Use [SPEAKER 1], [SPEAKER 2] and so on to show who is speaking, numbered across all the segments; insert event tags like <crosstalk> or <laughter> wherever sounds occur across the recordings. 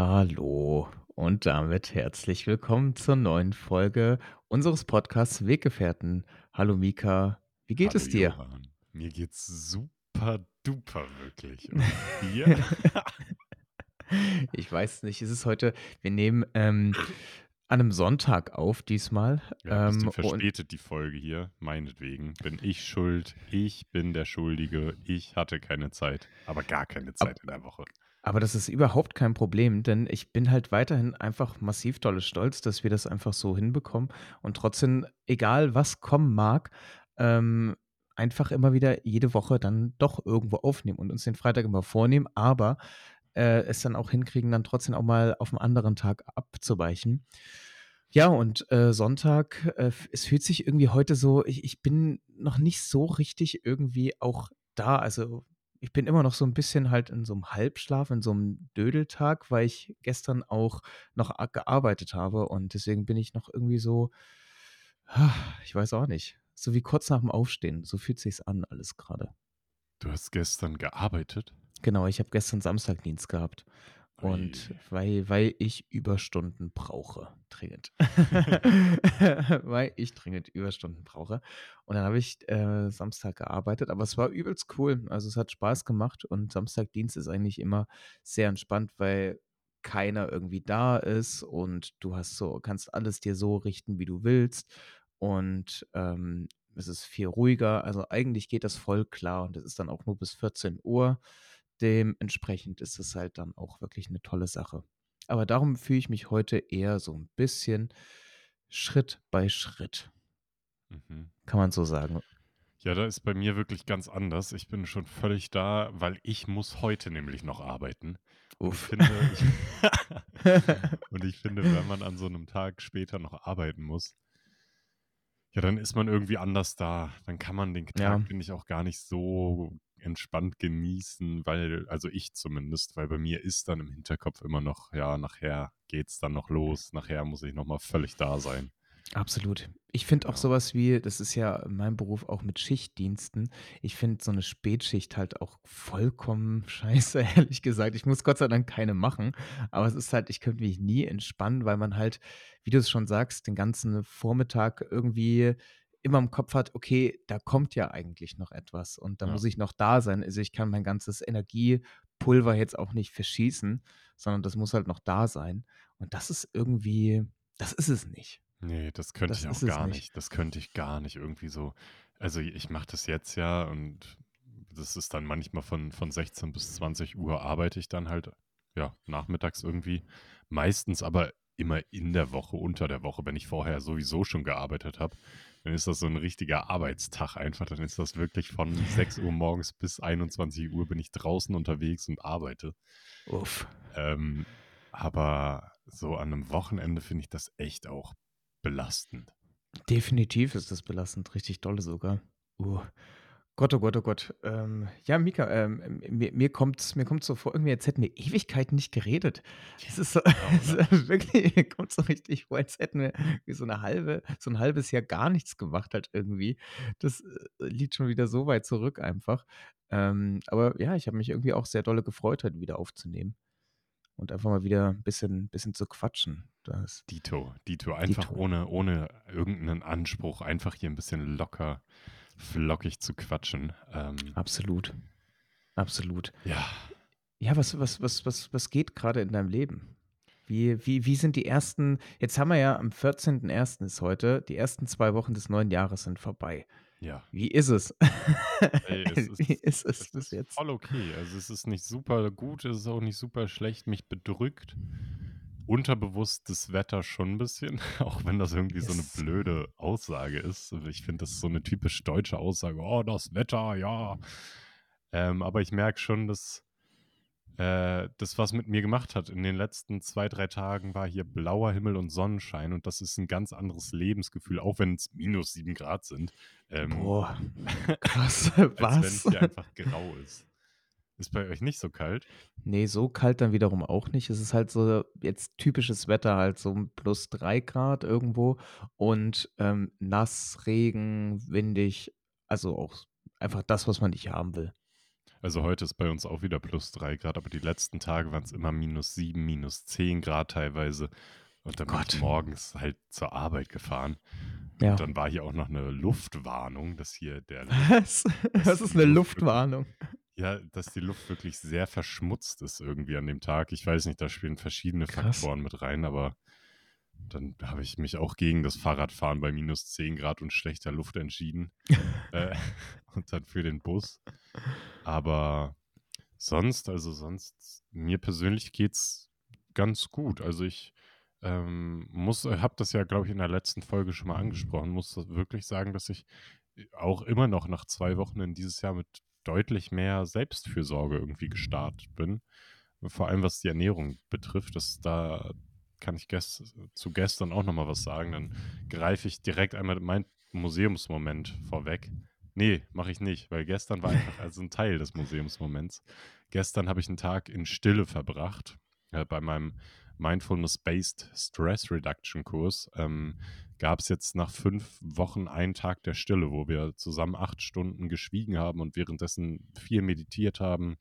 [SPEAKER 1] Hallo und damit herzlich willkommen zur neuen Folge unseres Podcasts Weggefährten. Hallo Mika, wie geht
[SPEAKER 2] Hallo
[SPEAKER 1] es dir?
[SPEAKER 2] Johann. Mir geht's super duper wirklich. <laughs>
[SPEAKER 1] Ich weiß nicht, es ist heute, wir nehmen ähm, an einem Sonntag auf diesmal.
[SPEAKER 2] Ja,
[SPEAKER 1] Ähm,
[SPEAKER 2] verspätet die Folge hier. Meinetwegen bin ich schuld. Ich bin der Schuldige. Ich hatte keine Zeit. Aber gar keine
[SPEAKER 1] ab,
[SPEAKER 2] Zeit in der Woche.
[SPEAKER 1] Aber das ist überhaupt kein Problem, denn ich bin halt weiterhin einfach massiv dolle stolz, dass wir das einfach so hinbekommen und trotzdem, egal was kommen mag, ähm, einfach immer wieder jede Woche dann doch irgendwo aufnehmen und uns den Freitag immer vornehmen, aber äh, es dann auch hinkriegen, dann trotzdem auch mal auf einen anderen Tag abzuweichen. Ja, und äh, Sonntag, äh, es fühlt sich irgendwie heute so, ich, ich bin noch nicht so richtig irgendwie auch da. Also ich bin immer noch so ein bisschen halt in so einem Halbschlaf, in so einem Dödeltag, weil ich gestern auch noch gearbeitet habe und deswegen bin ich noch irgendwie so, ah, ich weiß auch nicht, so wie kurz nach dem Aufstehen. So fühlt sich's an alles gerade.
[SPEAKER 2] Du hast gestern gearbeitet?
[SPEAKER 1] Genau, ich habe gestern Samstagdienst gehabt. Und weil, weil ich Überstunden brauche, dringend. <laughs> weil ich dringend Überstunden brauche. Und dann habe ich äh, Samstag gearbeitet, aber es war übelst cool. Also es hat Spaß gemacht und Samstagdienst ist eigentlich immer sehr entspannt, weil keiner irgendwie da ist und du hast so, kannst alles dir so richten, wie du willst. Und ähm, es ist viel ruhiger. Also eigentlich geht das voll klar und es ist dann auch nur bis 14 Uhr. Dementsprechend ist es halt dann auch wirklich eine tolle Sache. Aber darum fühle ich mich heute eher so ein bisschen Schritt bei Schritt,
[SPEAKER 2] Mhm.
[SPEAKER 1] kann man so sagen.
[SPEAKER 2] Ja, da ist bei mir wirklich ganz anders. Ich bin schon völlig da, weil ich muss heute nämlich noch arbeiten. Und ich
[SPEAKER 1] Uff.
[SPEAKER 2] finde, <laughs> und ich finde, wenn man an so einem Tag später noch arbeiten muss, Ja, dann ist man irgendwie anders da. Dann kann man den
[SPEAKER 1] Ja,
[SPEAKER 2] Tag, finde ich, auch gar nicht so entspannt genießen, weil, also ich zumindest, weil bei mir ist dann im Hinterkopf immer noch, ja, nachher geht's dann noch los, nachher muss ich nochmal völlig da sein.
[SPEAKER 1] absolut. Ich finde auch sowas wie, das ist ja in meinem Beruf auch mit Schichtdiensten. Ich finde so eine Spätschicht halt auch vollkommen <laughs> scheiße, ehrlich gesagt. Ich muss Gott sei Dank keine machen, aber es ist halt, ich könnte mich nie entspannen, weil man halt, wie du es schon sagst, den ganzen Vormittag irgendwie immer im Kopf hat, okay, da kommt ja eigentlich noch etwas und da
[SPEAKER 2] Ja.
[SPEAKER 1] muss ich noch da sein. Also ich kann mein ganzes Energiepulver jetzt auch nicht verschießen, sondern das muss halt noch da sein. Und das ist irgendwie, das ist es nicht.
[SPEAKER 2] Nee, das könnte
[SPEAKER 1] Das
[SPEAKER 2] ich auch gar
[SPEAKER 1] nicht.
[SPEAKER 2] nicht. Das könnte ich gar nicht irgendwie so. Also ich mache das jetzt ja und das ist dann manchmal von, von 16 bis 20 Uhr arbeite ich dann halt, ja, nachmittags irgendwie. Meistens aber immer in der Woche, unter der Woche, wenn ich vorher sowieso schon gearbeitet habe, dann ist das so ein richtiger Arbeitstag einfach. Dann ist das wirklich von 6 Uhr morgens bis 21 Uhr bin ich draußen unterwegs und arbeite.
[SPEAKER 1] Uff.
[SPEAKER 2] Ähm, aber so an einem Wochenende finde ich das echt auch belastend.
[SPEAKER 1] Definitiv ist das belastend, richtig dolle sogar. Uh. Gott, oh Gott, oh Gott. Ähm, ja, Mika, ähm, mir, mir kommt mir kommt's so vor, irgendwie, als hätten wir Ewigkeiten nicht geredet. Es ist so,
[SPEAKER 2] Ja,
[SPEAKER 1] es ist wirklich, mir kommt so richtig vor, als hätten wir wie so eine halbe, so ein halbes Jahr gar nichts gemacht halt irgendwie. Das äh, liegt schon wieder so weit zurück einfach. Ähm, aber ja, ich habe mich irgendwie auch sehr dolle gefreut, heute wieder aufzunehmen und einfach mal wieder ein bisschen, bisschen zu quatschen. Das,
[SPEAKER 2] Dito, Dito, einfach
[SPEAKER 1] Dito.
[SPEAKER 2] ohne, ohne irgendeinen Anspruch, einfach hier ein bisschen locker, flockig zu quatschen. Ähm,
[SPEAKER 1] Absolut. Absolut.
[SPEAKER 2] ja,
[SPEAKER 1] Ja, was, was, was, was, was geht gerade in deinem Leben? Wie, wie, wie sind die ersten, jetzt haben wir ja am 14.01. ist heute, die ersten zwei Wochen des neuen Jahres sind vorbei.
[SPEAKER 2] ja.
[SPEAKER 1] Wie ist es?
[SPEAKER 2] Ey, es <laughs>
[SPEAKER 1] Wie
[SPEAKER 2] ist,
[SPEAKER 1] ist es
[SPEAKER 2] es
[SPEAKER 1] bis
[SPEAKER 2] ist
[SPEAKER 1] jetzt?
[SPEAKER 2] voll okay. Also es ist nicht super gut, es ist auch nicht super schlecht. Mich bedrückt unterbewusst das Wetter schon ein bisschen, <laughs> auch wenn das irgendwie so eine
[SPEAKER 1] Yes.
[SPEAKER 2] blöde Aussage ist. Ich finde, das ist so eine typisch deutsche Aussage. Oh, das Wetter, ja. Ähm, aber ich merke schon, dass äh, das, was mit mir gemacht hat in den letzten zwei, drei Tagen, war hier blauer Himmel und Sonnenschein. Und das ist ein ganz anderes Lebensgefühl, auch wenn es minus sieben Grad sind. Ähm,
[SPEAKER 1] Boah, <laughs> krass.
[SPEAKER 2] als wenn es
[SPEAKER 1] Was?
[SPEAKER 2] hier einfach grau ist. Ist bei euch nicht so kalt?
[SPEAKER 1] Nee, so kalt dann wiederum auch nicht. Es ist halt so jetzt typisches Wetter, halt so plus drei Grad irgendwo und ähm, nass, Regen, windig. Also auch einfach das, was man nicht haben will.
[SPEAKER 2] Also heute ist bei uns auch wieder plus drei Grad, aber die letzten Tage waren es immer minus sieben, minus zehn Grad teilweise. Und dann bin ich morgens halt zur Arbeit gefahren.
[SPEAKER 1] Ja.
[SPEAKER 2] Und dann war hier auch noch eine Luftwarnung, dass hier der <laughs>
[SPEAKER 1] Was? Was ist eine
[SPEAKER 2] Luft
[SPEAKER 1] Luftwarnung?
[SPEAKER 2] Ja, dass die Luft wirklich sehr verschmutzt ist irgendwie an dem Tag. Ich weiß nicht, da spielen verschiedene
[SPEAKER 1] Krass.
[SPEAKER 2] Faktoren mit rein, aber dann habe ich mich auch gegen das Fahrradfahren bei minus 10 Grad und schlechter Luft entschieden. <laughs> äh, und dann für den Bus. Aber sonst, also sonst, mir persönlich geht's ganz gut. Also ich ähm, muss, habe das ja, glaube ich, in der letzten Folge schon mal angesprochen, muss wirklich sagen, dass ich auch immer noch nach zwei Wochen in dieses Jahr mit deutlich mehr Selbstfürsorge irgendwie gestartet bin. Vor allem was die Ernährung betrifft, das da kann ich gest zu gestern auch nochmal was sagen. Dann greife ich direkt einmal mein Museumsmoment vorweg. Nee, mache ich nicht, weil gestern war einfach also ein Teil des Museumsmoments. Gestern habe ich einen Tag in Stille verbracht äh, bei meinem Mindfulness-Based Stress Reduction Kurs. Ähm, gab es jetzt nach fünf Wochen einen Tag der Stille, wo wir zusammen acht Stunden geschwiegen haben und währenddessen viel meditiert haben,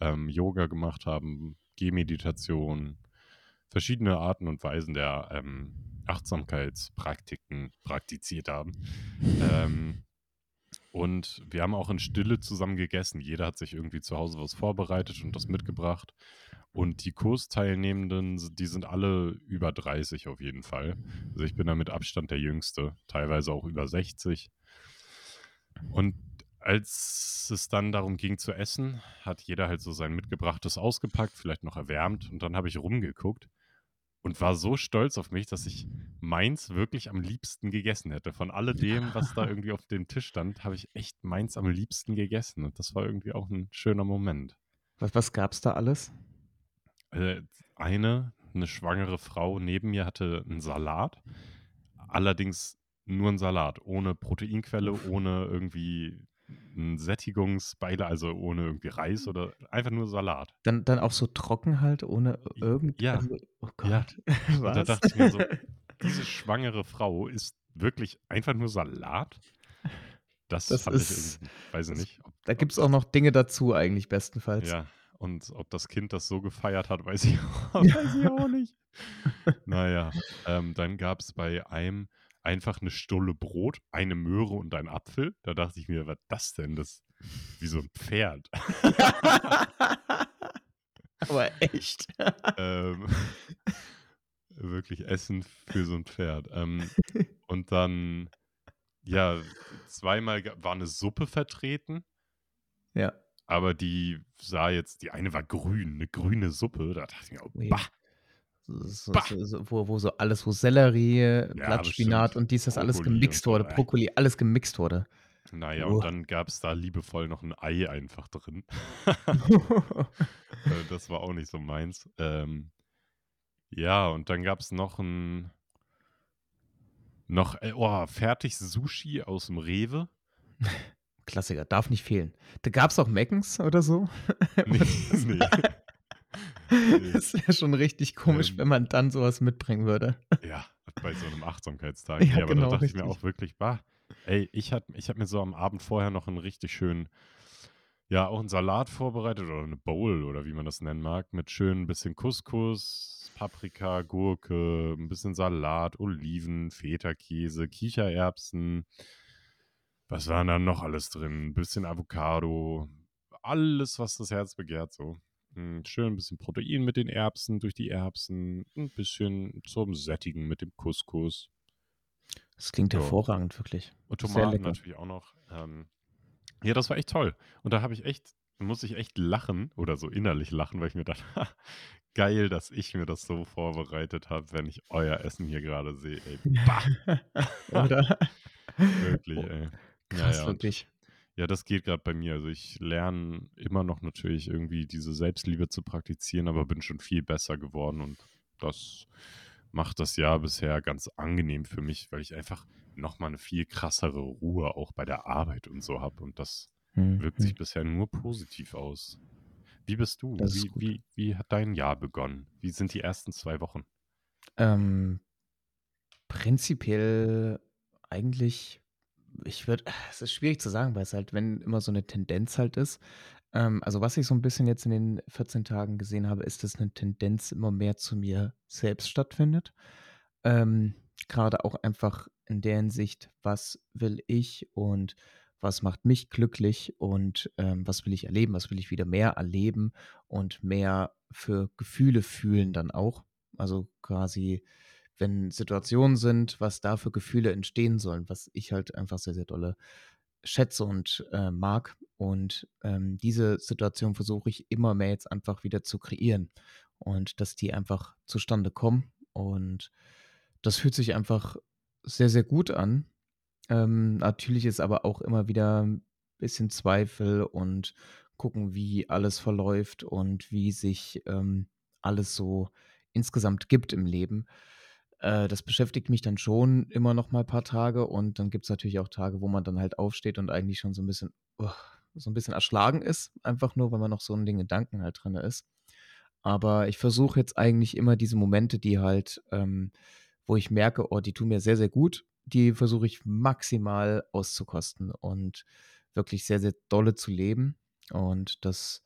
[SPEAKER 2] ähm, Yoga gemacht haben, Gehmeditation, verschiedene Arten und Weisen der ähm, Achtsamkeitspraktiken praktiziert haben. Ähm, und wir haben auch in Stille zusammen gegessen. Jeder hat sich irgendwie zu Hause was vorbereitet und das mitgebracht. Und die Kursteilnehmenden, die sind alle über 30 auf jeden Fall. Also ich bin da mit Abstand der Jüngste, teilweise auch über 60. Und als es dann darum ging zu essen, hat jeder halt so sein mitgebrachtes ausgepackt, vielleicht noch erwärmt. Und dann habe ich rumgeguckt und war so stolz auf mich, dass ich meins wirklich am liebsten gegessen hätte. Von <laughs> alledem, was da irgendwie auf dem Tisch stand, habe ich echt meins am liebsten gegessen. Und das war irgendwie auch ein schöner Moment.
[SPEAKER 1] Was, was gab's da alles?
[SPEAKER 2] Äh, eine, eine schwangere Frau neben mir hatte einen Salat. Allerdings nur einen Salat, ohne Proteinquelle, ohne irgendwie ein Sättigungsbeile, also ohne irgendwie Reis oder einfach nur Salat.
[SPEAKER 1] Dann, dann auch so trocken halt, ohne irgend.
[SPEAKER 2] Ja.
[SPEAKER 1] Also, oh Gott. <laughs>
[SPEAKER 2] Ja. Da dachte ich mir so, diese schwangere Frau isst wirklich einfach nur Salat. Das,
[SPEAKER 1] Das ist-
[SPEAKER 2] ich irgendwie, weiß ich nicht. Ob,
[SPEAKER 1] da gibt es auch noch Dinge dazu, eigentlich bestenfalls.
[SPEAKER 2] Ja, und ob das Kind das so gefeiert hat, weiß ich, <laughs> weiß ich auch nicht. <laughs> Naja, ähm, dann gab es bei einem einfach eine Stulle Brot, eine Möhre und ein Apfel. Da dachte ich mir, was das denn? Das wie so ein Pferd. <laughs>
[SPEAKER 1] Aber echt.
[SPEAKER 2] ähm, wirklich Essen für so ein Pferd. Ähm, und dann, ja, zweimal war eine Suppe vertreten.
[SPEAKER 1] ja.
[SPEAKER 2] Aber die sah jetzt, die eine war grün, eine grüne Suppe. Da dachte ich mir, oh,
[SPEAKER 1] Ui.
[SPEAKER 2] bah,
[SPEAKER 1] So, so, so, wo, wo so alles, wo Sellerie, Blattspinat
[SPEAKER 2] bestimmt.
[SPEAKER 1] und dies, das alles
[SPEAKER 2] Brokkoli und
[SPEAKER 1] gemixt wurde. Brokkoli, alles gemixt wurde.
[SPEAKER 2] Naja,
[SPEAKER 1] Oh.
[SPEAKER 2] und dann gab es da liebevoll noch ein Ei einfach drin. <laughs> Äh, das war auch nicht so meins. Ähm, ja, und dann gab es noch ein noch äh, oh, fertig Sushi aus dem Rewe. <laughs>
[SPEAKER 1] Klassiker, darf nicht fehlen. Da gab es auch Meckens oder so.
[SPEAKER 2] Nee, <laughs> nee. Nee.
[SPEAKER 1] Das <laughs> wäre schon richtig komisch,
[SPEAKER 2] Ähm.
[SPEAKER 1] wenn man dann sowas mitbringen würde.
[SPEAKER 2] Ja, bei so einem Achtsamkeitstag. <laughs>
[SPEAKER 1] Ja,
[SPEAKER 2] Ja, aber
[SPEAKER 1] genau,
[SPEAKER 2] da dachte ich mir
[SPEAKER 1] richtig.
[SPEAKER 2] auch wirklich, bah, ey, ich habe ich hab mir so am Abend vorher noch einen richtig schönen, ja, auch einen Salat vorbereitet oder eine Bowl oder wie man das nennen mag, mit schön ein bisschen Couscous, Paprika, Gurke, ein bisschen Salat, Oliven, Feta-Käse, Kichererbsen. Was war da noch alles drin? Ein bisschen Avocado, alles, was das Herz begehrt, so. Mm, Schön ein bisschen Protein mit den Erbsen, durch die Erbsen, ein bisschen zum Sättigen mit dem Couscous.
[SPEAKER 1] Das klingt
[SPEAKER 2] Ja.
[SPEAKER 1] hervorragend, wirklich.
[SPEAKER 2] Und Tomaten natürlich auch noch. Ähm, ja, das war echt toll. Und da habe ich echt, muss ich echt lachen oder so innerlich lachen, weil ich mir dachte, <laughs> geil, dass ich mir das so vorbereitet habe, wenn ich euer Essen hier gerade sehe. Ey, bah, <laughs>
[SPEAKER 1] Oder? <laughs>
[SPEAKER 2] wirklich, ey.
[SPEAKER 1] Krass,
[SPEAKER 2] ja, und,
[SPEAKER 1] wirklich.
[SPEAKER 2] ja, das geht gerade bei mir. Also ich lerne immer noch natürlich irgendwie diese Selbstliebe zu praktizieren, aber bin schon viel besser geworden und das macht das Jahr bisher ganz angenehm für mich, weil ich einfach nochmal eine viel krassere Ruhe auch bei der Arbeit und so habe und das
[SPEAKER 1] Hm,
[SPEAKER 2] wirkt
[SPEAKER 1] hm.
[SPEAKER 2] sich bisher nur positiv aus. Wie bist du? Wie, wie, wie hat dein Jahr begonnen? Wie sind die ersten zwei Wochen?
[SPEAKER 1] Ähm, prinzipiell eigentlich, ich würde, es ist schwierig zu sagen, weil es halt, wenn immer so eine Tendenz halt ist. Ähm, also, was ich so 'n bisschen jetzt in den 14 Tagen gesehen habe, ist, dass 'ne Tendenz immer mehr zu mir selbst stattfindet. Ähm, grade auch einfach in der Hinsicht: „Was will ich und was macht mich glücklich und, ähm, was will ich erleben? Was will ich wieder mehr erleben und mehr für Gefühle fühlen dann auch?“ Also, quasi, wenn Situationen sind, was da für Gefühle entstehen sollen, was ich halt einfach sehr, sehr dolle schätze und, äh, mag. Und, ähm, diese Situation versuche ich immer mehr jetzt einfach wieder zu kreieren und dass die einfach zustande kommen. Und das fühlt sich einfach sehr, sehr gut an. Ähm, natürlich ist aber auch immer wieder 'n bisschen Zweifel und gucken, wie alles verläuft und wie sich, ähm, alles so insgesamt gibt im Leben. Äh, das beschäftigt mich dann schon immer noch mal paar Tage und dann gibt's natürlich auch Tage, wo man dann halt aufsteht und eigentlich schon so 'n bisschen so 'n bisschen erschlagen ist, einfach nur, weil man noch so in den Gedanken halt drinne ist. Aber ich versuche jetzt eigentlich immer diese Momente, die halt ähm, wo ich merke: „Oh, die tun mir sehr, sehr gut“, die versuche ich maximal auszukosten und wirklich sehr, sehr dolle zu leben. Und das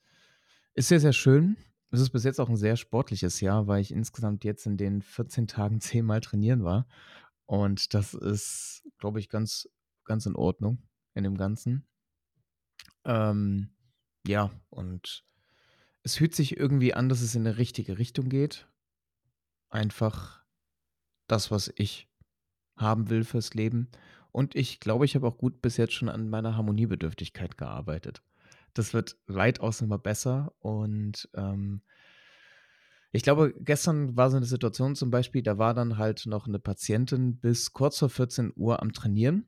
[SPEAKER 1] ist sehr, sehr schön. Es ist bis jetzt auch 'n sehr sportliches Jahr, weil ich insgesamt jetzt in den 14 Tagen <laughs> 10 Mal trainieren war. Und das ist, glaube ich, ganz ganz in Ordnung in dem Ganzen. Ähm, ja, und es fühlt sich irgendwie an, dass es in 'ne richtige Richtung geht. Einfach das, was ich haben will fürs Leben. Und ich glaube, ich habe auch gut bis jetzt schon an meiner Harmoniebedürftigkeit gearbeitet. Das wird weitaus immer besser und, ähm ich glaube, gestern war so 'ne Situation zum Beispiel, da war dann halt noch 'ne Patientin bis kurz vor 14:00 am Trainieren.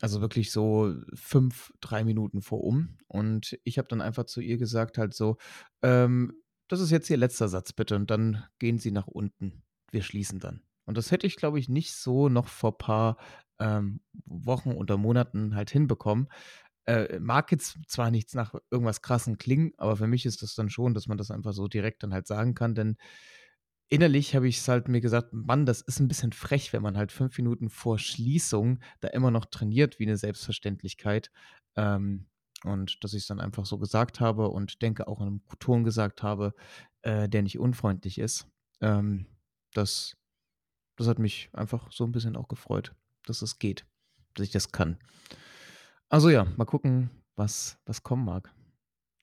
[SPEAKER 1] Also, wirklich so 5, 3 Minuten vor um. Und ich habe dann einfach zu ihr gesagt halt so: „Ähm, das ist jetzt Ihr letzter Satz bitte und dann gehen Sie nach unten. Wir schließen dann.“ Und das hätte ich, glaube ich, nicht so noch vor paar, ähm, Wochen oder Monaten halt hinbekommen. Äh, mag jetzt zwar nichts nach irgendwas Krassem klingen, aber für mich ist das dann schon, dass man das einfach so direkt dann halt sagen kann, denn innerlich habe ich's halt mir gesagt: „Mann, das ist 'n bisschen frech, wenn man halt 5 Minuten vor Schließung da immer noch trainiert wie 'ne Selbstverständlichkeit.“ Ähm, und dass ich's dann einfach so gesagt habe und denke auch in 'nem Ton gesagt habe, äh, der nicht unfreundlich ist. Ähm, das das hat mich einfach so 'n bisschen auch gefreut, dass es geht, dass ich das kann. Also, ja, mal gucken, was was kommen mag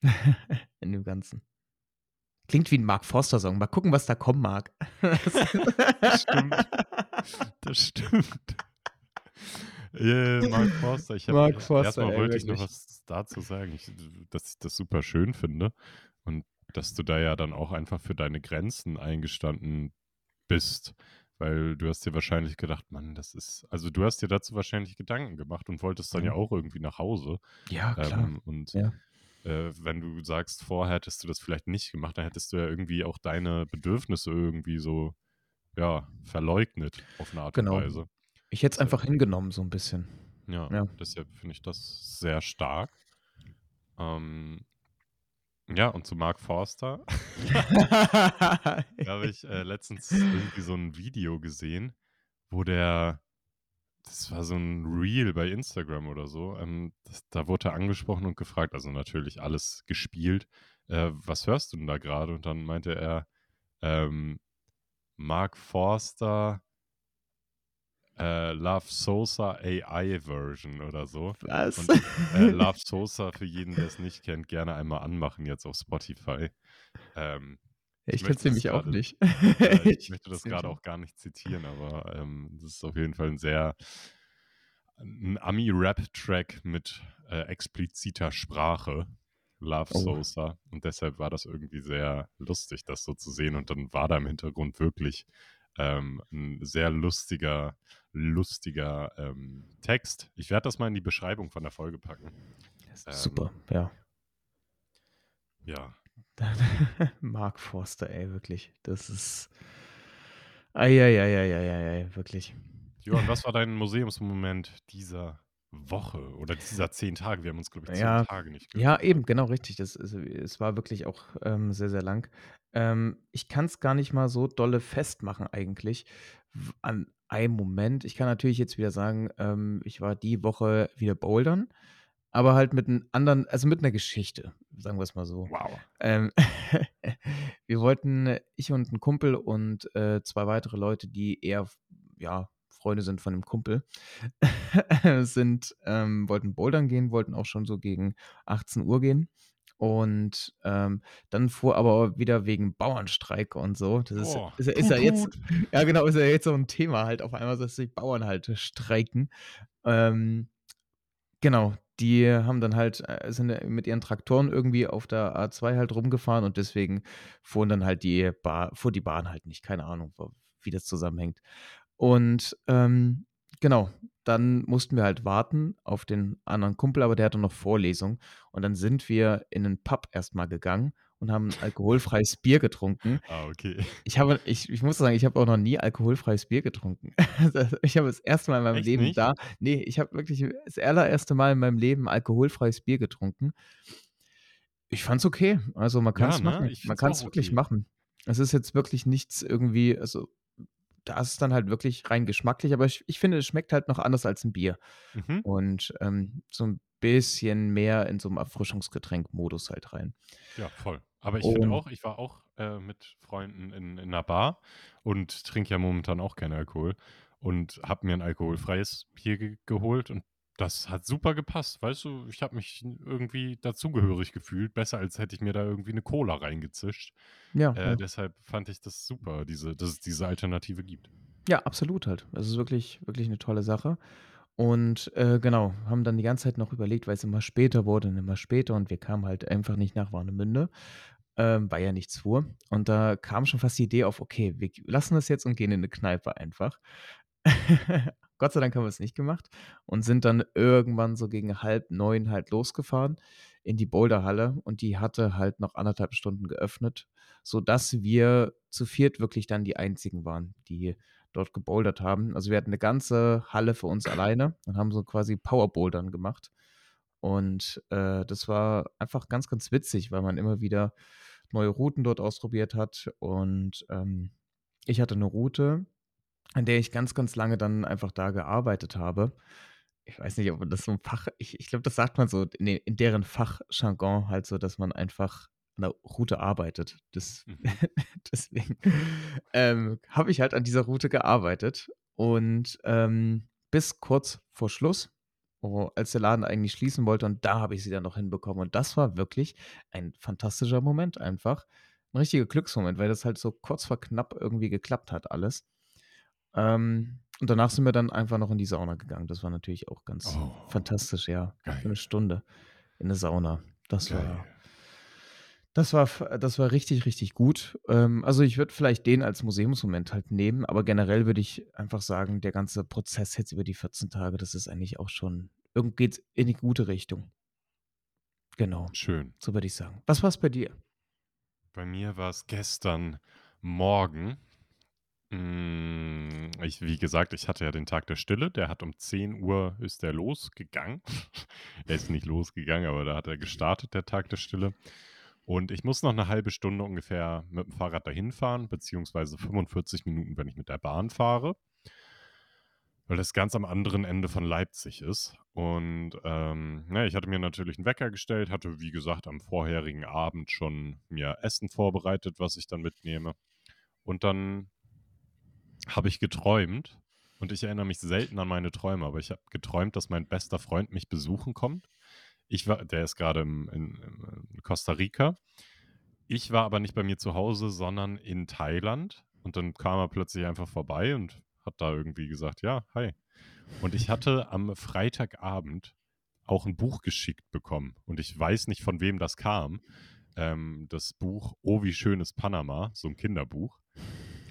[SPEAKER 1] <laughs> in dem Ganzen. Klingt wie 'n Mark Forster Song. Mal gucken, was da kommen mag.
[SPEAKER 2] Das stimmt. Das stimmt. Ja, Mark Forster. Ich habe
[SPEAKER 1] Mark Forster,
[SPEAKER 2] mal
[SPEAKER 1] ey,
[SPEAKER 2] wollte ich noch was dazu sagen. Ich dass ich das super schön finde und dass du da ja dann auch einfach für deine Grenzen eingestanden bist, weil du hast dir wahrscheinlich gedacht: „Mann, das ist“ also, du hast dir dazu wahrscheinlich Gedanken gemacht und wolltest dann ja
[SPEAKER 1] Mhm.
[SPEAKER 2] auch irgendwie nach Hause.
[SPEAKER 1] Ja, klar.
[SPEAKER 2] Ähm, und,
[SPEAKER 1] Ja.
[SPEAKER 2] äh, wenn du sagst, vorher hättest du das vielleicht nicht gemacht, dann hättest du ja irgendwie auch deine Bedürfnisse irgendwie so, ja, verleugnet auf 'ne Art und
[SPEAKER 1] Genau.
[SPEAKER 2] Weise.
[SPEAKER 1] Ich hätte es einfach hingenommen so 'n bisschen.
[SPEAKER 2] Ja,
[SPEAKER 1] Ja.
[SPEAKER 2] deshalb finde ich das sehr stark. Ähm, ja, und zu Mark Forster <laughs> da habe ich, äh, letztens irgendwie so 'n Video gesehen, wo der das war so 'n Reel bei Instagram oder so, ähm, das da wurde er angesprochen und gefragt also, natürlich alles gespielt: „Äh, was hörst du denn da grade?“ Und dann meinte er, ähm, Mark Forster äh, Love Sosa AI Version oder so.
[SPEAKER 1] Was?
[SPEAKER 2] Und, äh, Love Sosa, für jeden, der's nicht kennt, gerne einmal anmachen jetzt auf Spotify. Ähm, ich
[SPEAKER 1] Ich kenne es nämlich auch nicht.
[SPEAKER 2] äh, ich
[SPEAKER 1] Ich <laughs>
[SPEAKER 2] möchte das grade
[SPEAKER 1] auch
[SPEAKER 2] gar nicht zitieren, aber, ähm, das ist auf jeden Fall 'n sehr 'n Ami-Rap-Track mit, äh, expliziter Sprache, Love
[SPEAKER 1] Oh.
[SPEAKER 2] Sosa. Und deshalb war das irgendwie sehr lustig, das so zu sehen. Und dann war da im Hintergrund wirklich, ähm, 'n sehr lustiger lustiger, ähm, Text. Ich werde das mal in die Beschreibung von der Folge packen. Ähm
[SPEAKER 1] Super, ja.
[SPEAKER 2] Ja. <laughs>
[SPEAKER 1] Mark Forster, ey, wirklich. Das ist ei, ei, ei, ei, ei, ei, ei, wirklich.
[SPEAKER 2] Ja, und was war dein Museumsmoment dieser Woche oder dieser 10 Tage? Wir haben uns, glaube ich, 10
[SPEAKER 1] Ja,
[SPEAKER 2] Tage nicht
[SPEAKER 1] ja,
[SPEAKER 2] gehört, ne?
[SPEAKER 1] eben, genau richtig. Das es war wirklich auch, ähm, sehr, sehr lang. Ähm, ich kann's gar nicht mal so dolle festmachen eigentlich an einem Moment. Ich kann natürlich jetzt wieder sagen, ähm, ich war die Woche wieder bouldern. aber halt mit 'n anderen also, mit 'ner Geschichte, sagen wir's mal so.
[SPEAKER 2] Wow.
[SPEAKER 1] Ähm, <laughs> wir wollten ich und 'n Kumpel und, äh, 2 weitere Leute, die eher ja, Freunde sind von dem Kumpel, <laughs> sind ähm, wollten bouldern gehen, wollten auch schon so gegen 18:00 gehen. Und, ähm, dann fuhr aber wieder wegen Bauernstreik und so das ist
[SPEAKER 2] Boah,
[SPEAKER 1] ist ja ist ja jetzt <laughs> ja genau, ist ja jetzt so 'n Thema halt auf einmal, dass die Bauern halt streiken. Ähm, genau, die haben dann halt äh, sind, äh, mit ihren Traktoren irgendwie auf der A2 halt rumgefahren und deswegen fuhren dann halt die Ba fuhr die Bahn halt nicht, keine Ahnung, wie das zusammenhängt. Und, ähm, genau, dann mussten wir halt warten auf den anderen Kumpel, aber der hatte noch Vorlesung. Und dann sind wir in 'nen Pub erst mal gegangen und haben alkoholfreies Bier getrunken. <laughs>
[SPEAKER 2] Ah, okay.
[SPEAKER 1] Ich habe ich ich muss sagen, ich habe auch noch nie alkoholfreies Bier getrunken. <laughs> Ich habe das 1. Mal in meinem
[SPEAKER 2] Echt
[SPEAKER 1] Leben
[SPEAKER 2] nicht?
[SPEAKER 1] da ne, ich habe wirklich das allererste Mal in meinem Leben alkoholfreies Bier getrunken. Ich fand's okay. Also, man
[SPEAKER 2] Ja,
[SPEAKER 1] kann's
[SPEAKER 2] ne?
[SPEAKER 1] machen. Man
[SPEAKER 2] finde es
[SPEAKER 1] kann's wirklich
[SPEAKER 2] okay.
[SPEAKER 1] machen. Es ist jetzt wirklich nichts irgendwie also, da ist es dann halt wirklich rein geschmacklich, aber ich ich finde, es schmeckt halt noch anders als 'n Bier
[SPEAKER 2] Mhm.
[SPEAKER 1] und, ähm, so 'n bisschen mehr in so 'm Erfrischungsgetränk-Modus halt rein.
[SPEAKER 2] Ja, voll. Aber ich finde auch ich war auch, äh, mit Freunden in in 'ner Bar und trinke ja momentan auch keinen Alkohol und habe mir 'n alkoholfreies Bier ge geholt und das hat super gepasst. Weißt du, ich habe mich irgendwie dazugehörig gefühlt, besser als hätte ich mir da irgendwie 'ne Cola reingezischt.
[SPEAKER 1] Ja,
[SPEAKER 2] Äh,
[SPEAKER 1] ja.
[SPEAKER 2] deshalb fand ich das super, diese dass es diese Alternative gibt.
[SPEAKER 1] Ja, absolut halt. Es ist wirklich wirklich 'ne tolle Sache. Und, äh, genau, haben dann die ganze Zeit noch überlegt, weil's immer später wurde und immer später und wir kamen halt einfach nicht nach Warnemünde, ähm, weil ja nichts fuhr. Und da kam schon fast die Idee auf: „Okay, wir lassen das jetzt und gehen in 'ne Kneipe einfach.“ <laughs> Gott sei Dank haben wir's nicht gemacht und sind dann irgendwann so gegen 8:30 halt losgefahren in die Boulderhalle und die hatte halt noch 1 1/2 Stunden geöffnet, sodass wir zu 4 wirklich dann die Einzigen waren, die dort gebouldert haben. Also, wir hatten 'ne ganze Halle für uns alleine und haben so quasi Powerbouldern gemacht. Und, äh, das war einfach ganz, ganz witzig, weil man immer wieder neue Routen dort ausprobiert hat. Und, ähm, ich hatte 'ne Route, an der ich ganz, ganz lange dann einfach da gearbeitet habe. Ich weiß nicht, ob man das so 'n Fach ich ich glaube, das sagt man so in in deren Fachjargon halt so, dass man einfach an der Route arbeitet. Das
[SPEAKER 2] Mhm. <laughs>
[SPEAKER 1] deswegen, ähm, habe ich halt an dieser Route gearbeitet und, ähm, bis kurz vor Schluss, oh, als der Laden eigentlich schließen wollte und da habe ich sie dann noch hinbekommen. Und das war wirklich ein fantastischer Moment einfach. 'N richtiger Glücksmoment, weil das halt so kurz vor knapp irgendwie geklappt hat alles. Ähm, und danach sind wir dann einfach noch in die Sauna gegangen. Das war natürlich auch ganz
[SPEAKER 2] Oh.
[SPEAKER 1] fantastisch, ja.
[SPEAKER 2] Geil.
[SPEAKER 1] Stunde in 'ne Sauna. Das
[SPEAKER 2] Geil.
[SPEAKER 1] war das war das war richtig, richtig gut. Ähm, also, ich würde vielleicht den als Museumsmoment halt nehmen, aber generell würde ich einfach sagen, der ganze Prozess jetzt über die 14 Tage, das ist eigentlich auch schon irgend geht's in die gute Richtung. Genau,
[SPEAKER 2] Schön.
[SPEAKER 1] so würde ich sagen. Was war's bei dir?
[SPEAKER 2] Bei mir war's gestern Morgen. Hm, ich wie gesagt, ich hatte ja den Tag der Stille, der hat um 10:00 ist der losgegangen. <laughs> Er ist nicht losgegangen, aber da hat er gestartet, der Tag der Stille. Und ich muss noch 'ne 1/2 Stunde ungefähr mit'm Fahrrad dahin fahren, beziehungsweise 45 Minuten, wenn ich mit der Bahn fahre weil das ganz am anderen Ende von Leipzig ist. Und, ähm, ne, ich hatte mir natürlich 'n Wecker gestellt, hatte, wie gesagt, am vorherigen Abend schon mir Essen vorbereitet, was ich dann mitnehme. Und dann habe ich geträumt und ich erinnere mich selten an meine Träume, aber ich habe geträumt, dass mein bester Freund mich besuchen kommt. Ich war der ist grade im in in Costa Rica. Ich war aber nicht bei mir zu Hause, sondern in Thailand. Und dann kam er plötzlich einfach vorbei und hat da irgendwie gesagt: „Ja, hi.“ Und ich hatte am Freitagabend auch 'n Buch geschickt bekommen und ich weiß nicht, von wem das kam. Ähm, das Buch „Oh, wie schön ist Panama“, so 'n Kinderbuch.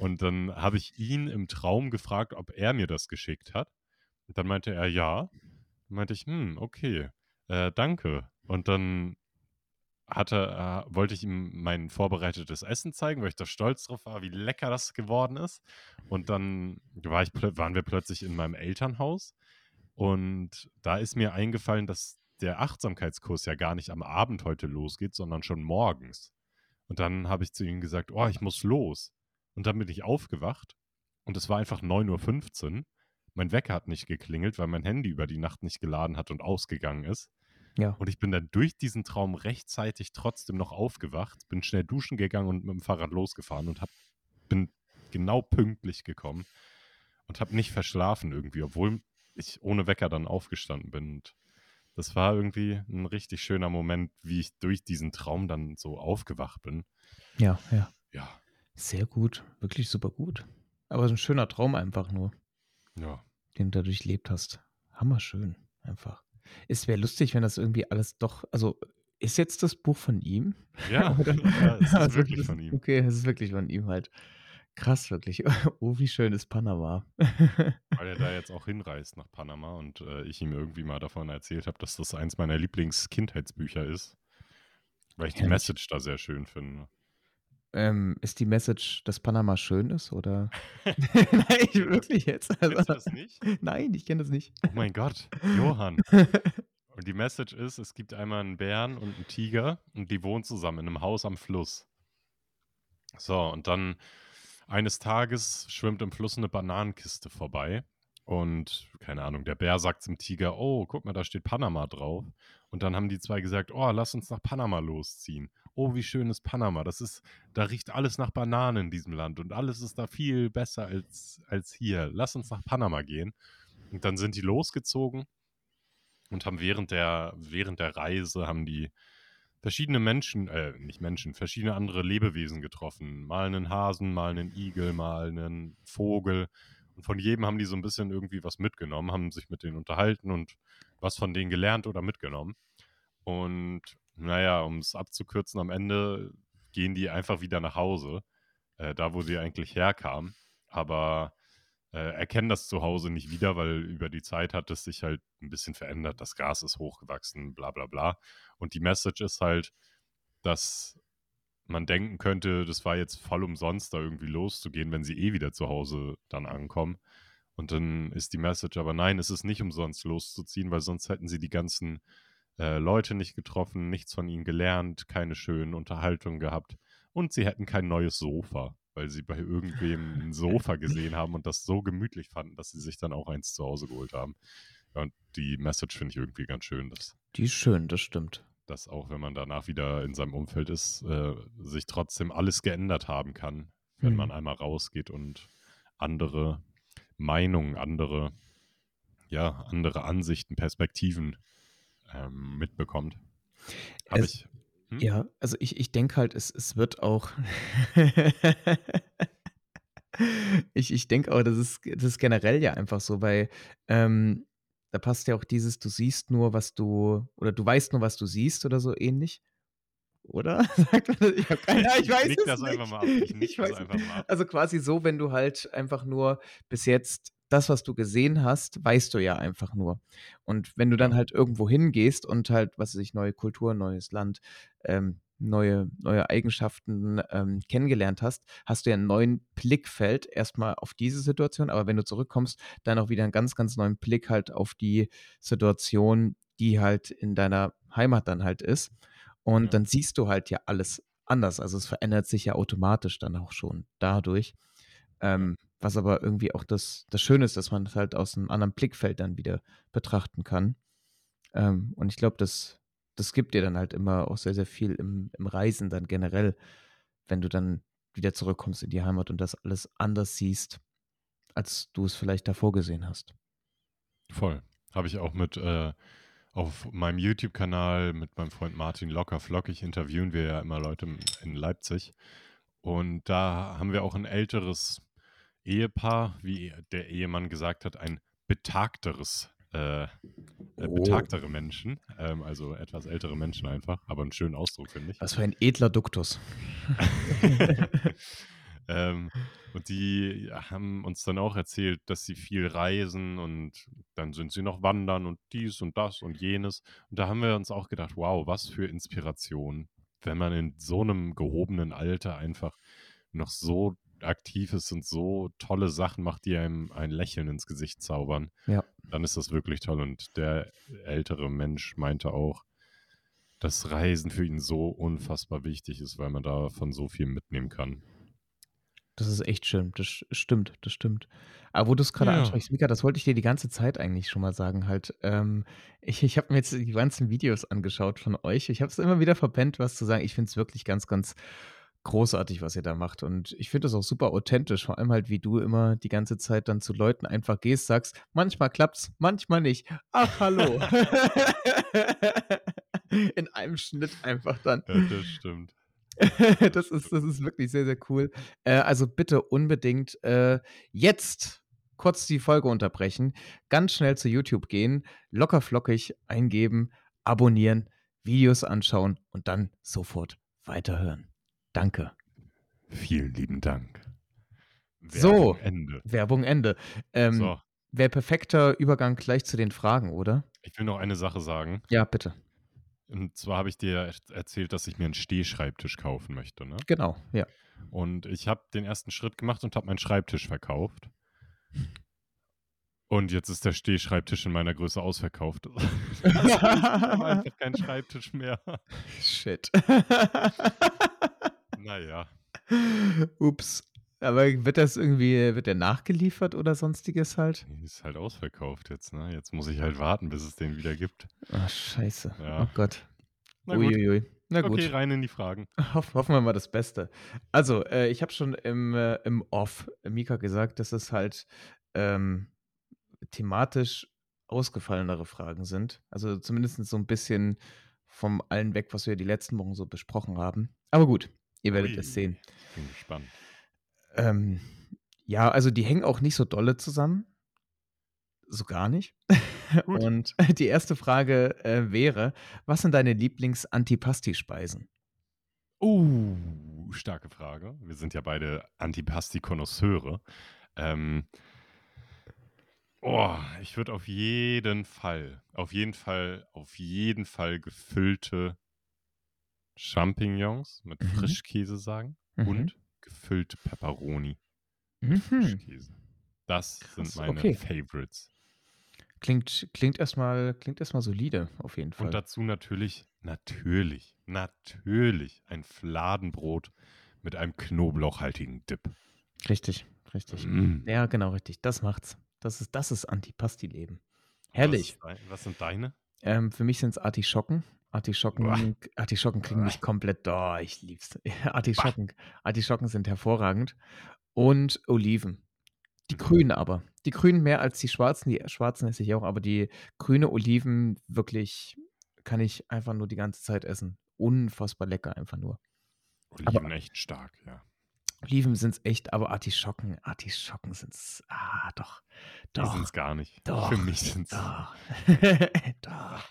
[SPEAKER 2] Und dann habe ich ihn im Traum gefragt, ob er mir das geschickt hat. Und dann meinte er: „Ja.“ Dann meinte ich: „Hm, okay, äh, danke.“ Und dann hat er äh, wollte ich ihm mein vorbereitetes Essen zeigen, weil ich da stolz drauf war, wie lecker das geworden ist. Und dann war ich waren wir plötzlich in meinem Elternhaus und da ist mir eingefallen, dass der Achtsamkeitskurs ja gar nicht am Abend heute losgeht, sondern schon morgens. Und dann habe ich zu ihm gesagt: „Oh, ich muss los.“ Und dann bin ich aufgewacht und es war einfach 9:15 Mein Wecker hat nicht geklingelt, weil mein Handy über die Nacht nicht geladen hat und ausgegangen ist.
[SPEAKER 1] Ja.
[SPEAKER 2] Und ich bin dann durch diesen Traum rechtzeitig trotzdem noch aufgewacht, bin schnell duschen gegangen und mit dem Fahrrad losgefahren und hab, bin genau pünktlich gekommen und habe nicht verschlafen irgendwie, obwohl ich ohne Wecker dann aufgestanden bin. Und das war irgendwie ein richtig schöner Moment, wie ich durch diesen Traum dann so aufgewacht bin.
[SPEAKER 1] Ja, ja.
[SPEAKER 2] Ja.
[SPEAKER 1] Sehr gut. Wirklich super gut. Aber so ein schöner Traum einfach nur,
[SPEAKER 2] Ja.
[SPEAKER 1] den du dadurch lebt hast. Hammerschön. Einfach. Es wäre lustig, wenn das irgendwie alles doch. Also, ist jetzt das Buch von ihm?
[SPEAKER 2] Ja, <laughs> ja es ist <laughs>
[SPEAKER 1] Also,
[SPEAKER 2] wirklich
[SPEAKER 1] das-
[SPEAKER 2] von ihm.
[SPEAKER 1] Okay, es ist wirklich von ihm halt. Krass, wirklich. <laughs> Oh, wie schön ist Panama.
[SPEAKER 2] Weil er da jetzt auch hinreist nach Panama und äh, ich ihm irgendwie mal davon erzählt habe, dass das eins meiner Lieblings-Kindheitsbücher ist. Weil ich die. Message da sehr schön finde.
[SPEAKER 1] Ähm, ist die Message, dass Panama schön ist? Oder? <laughs> <laughs> Nein, ich wirklich jetzt.
[SPEAKER 2] Kennst du
[SPEAKER 1] Also,
[SPEAKER 2] das nicht? <laughs>
[SPEAKER 1] nein, ich kenne das nicht.
[SPEAKER 2] Oh mein Gott, Johann. Und die Message ist, es gibt einmal einen Bären und einen Tiger und die wohnen zusammen in einem Haus am Fluss. So, und dann eines Tages schwimmt im Fluss eine Bananenkiste vorbei und keine Ahnung, der Bär sagt zum Tiger, oh, guck mal, da steht Panama drauf. Und dann haben die zwei gesagt, oh, lass uns nach Panama losziehen. Oh, wie schön ist Panama. Das ist, da riecht alles nach Bananen in diesem Land und alles ist da viel besser als, als hier. Lass uns nach Panama gehen. Und dann sind die losgezogen und haben während der, während der Reise haben die verschiedene Menschen, äh, nicht Menschen, verschiedene andere Lebewesen getroffen. Mal einen Hasen, mal einen Igel, mal einen Vogel. Und von jedem haben die so ein bisschen irgendwie was mitgenommen, haben sich mit denen unterhalten und was von denen gelernt oder mitgenommen. Und naja, um es abzukürzen, am Ende gehen die einfach wieder nach Hause, äh, da wo sie eigentlich herkamen. Aber äh, erkennen das Zuhause nicht wieder, weil über die Zeit hat es sich halt ein bisschen verändert. Das Gras ist hochgewachsen, bla bla bla. Und die Message ist halt, dass man denken könnte, das war jetzt voll umsonst, da irgendwie loszugehen, wenn sie eh wieder zu Hause dann ankommen. Und dann ist die Message aber nein, es ist nicht umsonst loszuziehen, weil sonst hätten sie die ganzen äh, Leute nicht getroffen, nichts von ihnen gelernt, keine schönen Unterhaltungen gehabt und sie hätten kein neues Sofa, weil sie bei irgendwem ein <laughs> Sofa gesehen haben und das so gemütlich fanden, dass sie sich dann auch eins zu Hause geholt haben. Ja, und die Message finde ich irgendwie ganz schön, dass,
[SPEAKER 1] Die ist schön, das stimmt.
[SPEAKER 2] dass auch wenn man danach wieder in seinem Umfeld ist, äh, sich trotzdem alles geändert haben kann, wenn
[SPEAKER 1] Mhm.
[SPEAKER 2] man einmal rausgeht und andere Meinungen, andere, ja, andere Ansichten, Perspektiven ähm, mitbekommt. Habe ich. Hm?
[SPEAKER 1] Ja, also ich, ich denke halt, es, es wird auch. <laughs> ich ich denke auch, das ist, das ist generell ja einfach so, weil ähm, da passt ja auch dieses, du siehst nur, was du, oder du weißt nur, was du siehst oder so ähnlich. Oder? <laughs> Sagt man das? Ich habe keine Ahnung, ich weiß es
[SPEAKER 2] das
[SPEAKER 1] nicht.
[SPEAKER 2] einfach mal ab. Ich das
[SPEAKER 1] weiß
[SPEAKER 2] einfach
[SPEAKER 1] nicht.
[SPEAKER 2] mal ab.
[SPEAKER 1] Also quasi so, wenn du halt einfach nur bis jetzt das, was du gesehen hast, weißt du ja einfach nur. Und wenn du dann
[SPEAKER 2] Ja.
[SPEAKER 1] halt irgendwo hingehst und halt, was weiß ich, neue Kultur, neues Land, ähm, neue, neue Eigenschaften ähm, kennengelernt hast, hast du ja einen neuen Blickfeld erstmal auf diese Situation, aber wenn du zurückkommst, dann auch wieder einen ganz, ganz neuen Blick halt auf die Situation, die halt in deiner Heimat dann halt ist. Und
[SPEAKER 2] Ja.
[SPEAKER 1] dann siehst du halt ja alles anders. Also es verändert sich ja automatisch dann auch schon dadurch. Ähm, was aber irgendwie auch das, das Schöne ist, dass man es halt aus einem anderen Blickfeld dann wieder betrachten kann. Ähm, und ich glaube, das, das gibt dir dann halt immer auch sehr, sehr viel im, im Reisen dann generell, wenn du dann wieder zurückkommst in die Heimat und das alles anders siehst, als du es vielleicht davor gesehen hast.
[SPEAKER 2] Voll. Habe ich auch mit äh, auf meinem YouTube-Kanal mit meinem Freund Martin Locker Flockig interviewen wir ja immer Leute in Leipzig. Und da haben wir auch ein älteres Ehepaar, wie der Ehemann gesagt hat, ein betagteres, äh, äh,
[SPEAKER 1] Oh.
[SPEAKER 2] betagtere Menschen, ähm, also etwas ältere Menschen einfach, aber einen schönen Ausdruck, finde ich.
[SPEAKER 1] Was für ein edler Duktus. <laughs>
[SPEAKER 2] ähm, und die haben uns dann auch erzählt, dass sie viel reisen und dann sind sie noch wandern und dies und das und jenes. Und da haben wir uns auch gedacht, wow, was für Inspiration, wenn man in so einem gehobenen Alter einfach noch so aktiv ist und so tolle Sachen macht, die einem ein Lächeln ins Gesicht zaubern.
[SPEAKER 1] Ja.
[SPEAKER 2] Dann ist das wirklich toll. Und der ältere Mensch meinte auch, dass Reisen für ihn so unfassbar wichtig ist, weil man davon so viel mitnehmen kann.
[SPEAKER 1] Das ist echt schön. Das stimmt, das stimmt. Aber wo du's grade
[SPEAKER 2] Ja.
[SPEAKER 1] ansprichst, Mika, das wollte ich dir die ganze Zeit eigentlich schon mal sagen halt. Ähm, ich ich habe mir jetzt die ganzen Videos angeschaut von euch. Ich habe es immer wieder verpennt, was zu sagen. Ich finde es wirklich ganz, ganz großartig, was ihr da macht. Und ich finde das auch super authentisch, vor allem halt, wie du immer die ganze Zeit dann zu Leuten einfach gehst, sagst: „Manchmal klappt's, manchmal nicht. Ach, hallo.“ <laughs> In einem Schnitt einfach dann.
[SPEAKER 2] Ja, das stimmt.
[SPEAKER 1] Das ist das ist wirklich sehr, sehr cool. Äh, also bitte unbedingt, äh, jetzt kurz die Folge unterbrechen, ganz schnell zu YouTube gehen, locker flockig eingeben, abonnieren, Videos anschauen und dann sofort weiterhören. Danke.
[SPEAKER 2] Vielen lieben Dank.
[SPEAKER 1] So,
[SPEAKER 2] Werbung Ende.
[SPEAKER 1] Werbung Ende. Ähm,
[SPEAKER 2] So.
[SPEAKER 1] wäre perfekter Übergang gleich zu den Fragen, oder?
[SPEAKER 2] Ich will noch eine Sache sagen.
[SPEAKER 1] Ja, bitte.
[SPEAKER 2] Und zwar habe ich dir erzählt, dass ich mir 'n Stehschreibtisch kaufen möchte, ne?
[SPEAKER 1] Genau, ja.
[SPEAKER 2] Und ich habe den ersten Schritt gemacht und habe meinen Schreibtisch verkauft. Und jetzt ist der Stehschreibtisch in meiner Größe ausverkauft. <laughs> Ich habe einfach keinen Schreibtisch mehr.
[SPEAKER 1] Shit. <laughs>
[SPEAKER 2] Na ja.
[SPEAKER 1] Ups. Aber wird das irgendwie wird der nachgeliefert oder Sonstiges halt?
[SPEAKER 2] Ist halt ausverkauft jetzt, ne? Jetzt muss ich halt warten, bis es den wieder gibt.
[SPEAKER 1] Ah, scheiße.
[SPEAKER 2] Ja.
[SPEAKER 1] Oh Gott.
[SPEAKER 2] Na gut.
[SPEAKER 1] Ui, ui, ui. Na
[SPEAKER 2] Okay,
[SPEAKER 1] gut.
[SPEAKER 2] rein in die Fragen. <laughs>
[SPEAKER 1] Hoff hoffen wir mal das Beste. Also, äh, ich habe schon im, äh im Off Mika gesagt, dass es halt, ähm, thematisch ausgefallenere Fragen sind. Also, zumindest so 'n bisschen vom allen weg, was wir die letzten Wochen so besprochen haben. Aber gut, ihr werdet es sehen.
[SPEAKER 2] bin gespannt.
[SPEAKER 1] Ähm, ja, also die hängen auch nicht so dolle zusammen. So gar nicht. <laughs>
[SPEAKER 2] Gut.
[SPEAKER 1] Und <laughs> die erste Frage, äh, wäre: Was sind deine Lieblings-Antipasti-Speisen?
[SPEAKER 2] Uh, starke Frage. Wir sind ja beide Antipasti-Konnoisseure. Ähm oh, ich würde auf jeden Fall auf jeden Fall auf jeden Fall gefüllte Champignons mit
[SPEAKER 1] Mhm.
[SPEAKER 2] Frischkäse sagen
[SPEAKER 1] Mhm.
[SPEAKER 2] und gefüllte Peperoni mit
[SPEAKER 1] Mhm.
[SPEAKER 2] Frischkäse. Das sind
[SPEAKER 1] Krass,
[SPEAKER 2] meine
[SPEAKER 1] okay.
[SPEAKER 2] Favorites.
[SPEAKER 1] Klingt klingt erst mal klingt erst mal solide, auf jeden
[SPEAKER 2] Und
[SPEAKER 1] Fall.
[SPEAKER 2] dazu natürlich natürlich natürlich ein Fladenbrot mit einem knoblauchhaltigen Dip.
[SPEAKER 1] Richtig, richtig.
[SPEAKER 2] Mm.
[SPEAKER 1] Ja, genau, richtig. Das macht's. Das ist das ist Antipasti-Leben.
[SPEAKER 2] Was
[SPEAKER 1] Herrlich.
[SPEAKER 2] dei was sind deine?
[SPEAKER 1] Ähm, für mich sind's Artischocken. Artischocken Artischocken kriegen mich komplett oh, ich lieb's. <laughs> Artischocken Artischocken sind hervorragend. Und Oliven. Die
[SPEAKER 2] Mhm.
[SPEAKER 1] grünen aber. Die grünen mehr als die schwarzen. Die schwarzen esse ich auch, aber die grüne Oliven wirklich kann ich einfach nur die ganze Zeit essen. Unfassbar lecker einfach nur. Aber
[SPEAKER 2] Oliven echt stark, ja.
[SPEAKER 1] Oliven sind's echt, aber Artischocken Artischocken sind's ah, doch,
[SPEAKER 2] Die
[SPEAKER 1] doch,
[SPEAKER 2] sind's gar nicht. Für
[SPEAKER 1] doch,
[SPEAKER 2] mich sind's
[SPEAKER 1] doch, <laughs> <laughs> doch.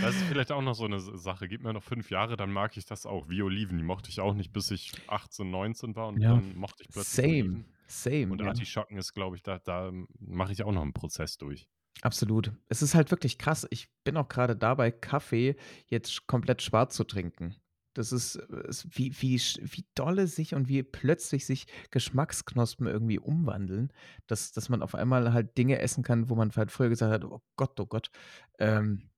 [SPEAKER 2] Das ist vielleicht auch noch so 'ne S Sache. Gib mir noch 5 Jahre, dann mag ich das auch, wie Oliven. Die mochte ich auch nicht, bis ich 18, 19 war und
[SPEAKER 1] Ja,
[SPEAKER 2] dann mochte ich plötzlich
[SPEAKER 1] same,
[SPEAKER 2] Oliven.
[SPEAKER 1] same,
[SPEAKER 2] Und
[SPEAKER 1] ja.
[SPEAKER 2] Artischocken ist, glaube ich, da da mache ich auch noch 'n Prozess durch.
[SPEAKER 1] Absolut. Es ist halt wirklich krass. Ich bin auch grade dabei, Kaffee jetzt komplett schwarz zu trinken. Das ist ist wie wie sch wie dolle sich und wie plötzlich sich Geschmacksknospen irgendwie umwandeln, dass dass man auf einmal halt Dinge essen kann, wo man halt früher gesagt hat: „Oh Gott, oh Gott.“ Ähm,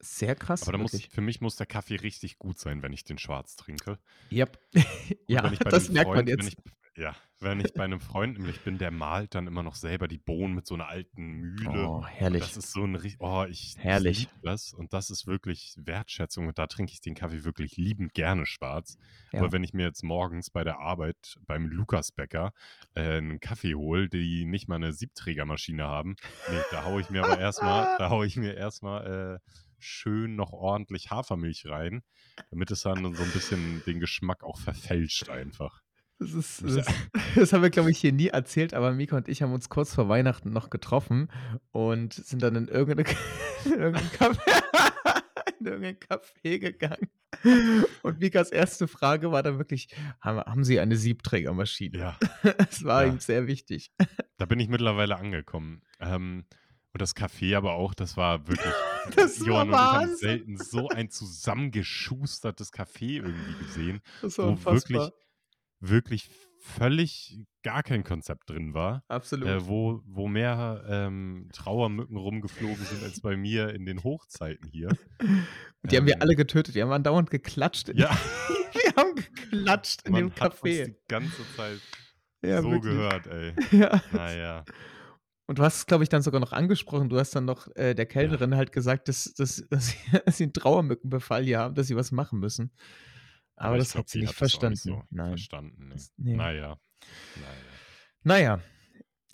[SPEAKER 1] sehr krass,
[SPEAKER 2] Aber muss für mich muss der Kaffee richtig gut sein, wenn ich den schwarz trinke. Und <laughs>
[SPEAKER 1] Ja, das merkt man
[SPEAKER 2] Freund wenn
[SPEAKER 1] jetzt.
[SPEAKER 2] ich ja, wenn ich bei 'nem Freund nämlich bin, der mahlt dann immer noch selber die Bohnen mit so 'ner alten Mühle.
[SPEAKER 1] Oh,
[SPEAKER 2] Und
[SPEAKER 1] herrlich.
[SPEAKER 2] das ist so 'n rich oh, ich ich
[SPEAKER 1] Herrlich.
[SPEAKER 2] das. Und das ist wirklich Wertschätzung. Und da trinke ich den Kaffee wirklich liebend gerne schwarz.
[SPEAKER 1] Ja.
[SPEAKER 2] Aber wenn ich mir jetzt morgens bei der Arbeit beim Lukasbäcker, äh, 'n Kaffee hole, die nicht mal 'ne Siebträgermaschine haben, ne, da haue ich mir aber erst mal <laughs> da haue ich mir erst mal, äh, schön noch ordentlich Hafermilch rein, damit es dann so 'n bisschen den Geschmack auch verfälscht einfach.
[SPEAKER 1] Das ist das <laughs> das haben wir, glaube ich, hier nie erzählt, aber Mika und ich haben uns kurz vor Weihnachten noch getroffen und sind dann in irgend 'ne K <laughs> in irgend 'n Café <laughs> in irgend 'nen Café gegangen. Und Mikas erste Frage war dann wirklich: „Ha haben Sie eine Siebträgermaschine?“
[SPEAKER 2] Ja.
[SPEAKER 1] Es war ihm
[SPEAKER 2] Ja.
[SPEAKER 1] sehr wichtig.
[SPEAKER 2] Da bin ich mittlerweile angekommen. Ähm, und das Café aber auch, das war wirklich <laughs>
[SPEAKER 1] Das
[SPEAKER 2] Johann und ich haben selten so ein zusammengeschustertes Café irgendwie gesehen, <laughs>
[SPEAKER 1] Das war
[SPEAKER 2] wo
[SPEAKER 1] unfassbar.
[SPEAKER 2] wirklich wirklich völlig gar kein Konzept drin war.
[SPEAKER 1] Absolut.
[SPEAKER 2] Äh, wo, wo mehr ähm, Trauermücken rumgeflogen sind als bei mir in den Hochzeiten hier. <laughs>
[SPEAKER 1] Und die haben wir
[SPEAKER 2] Ähm,
[SPEAKER 1] alle getötet. Die haben andauernd geklatscht.
[SPEAKER 2] Ja,
[SPEAKER 1] wir haben geklatscht in
[SPEAKER 2] man
[SPEAKER 1] dem
[SPEAKER 2] hat uns
[SPEAKER 1] Café.
[SPEAKER 2] die ganze Zeit
[SPEAKER 1] Ja,
[SPEAKER 2] so
[SPEAKER 1] wirklich.
[SPEAKER 2] gehört, ey.
[SPEAKER 1] Ja.
[SPEAKER 2] Naja.
[SPEAKER 1] Und du hast es, glaube ich, dann sogar noch angesprochen. Du hast dann noch äh, der Kellnerin halt gesagt, dass, dass, <laughs> dass, sie, dass sie einen Trauermückenbefall hier haben, dass sie was machen müssen. Aber,
[SPEAKER 2] ich
[SPEAKER 1] das
[SPEAKER 2] glaub,
[SPEAKER 1] hat sie nicht
[SPEAKER 2] hat
[SPEAKER 1] verstanden.
[SPEAKER 2] nicht so
[SPEAKER 1] Nein.
[SPEAKER 2] verstanden. Nee.
[SPEAKER 1] Nee.
[SPEAKER 2] Naja. Naja.
[SPEAKER 1] Naja,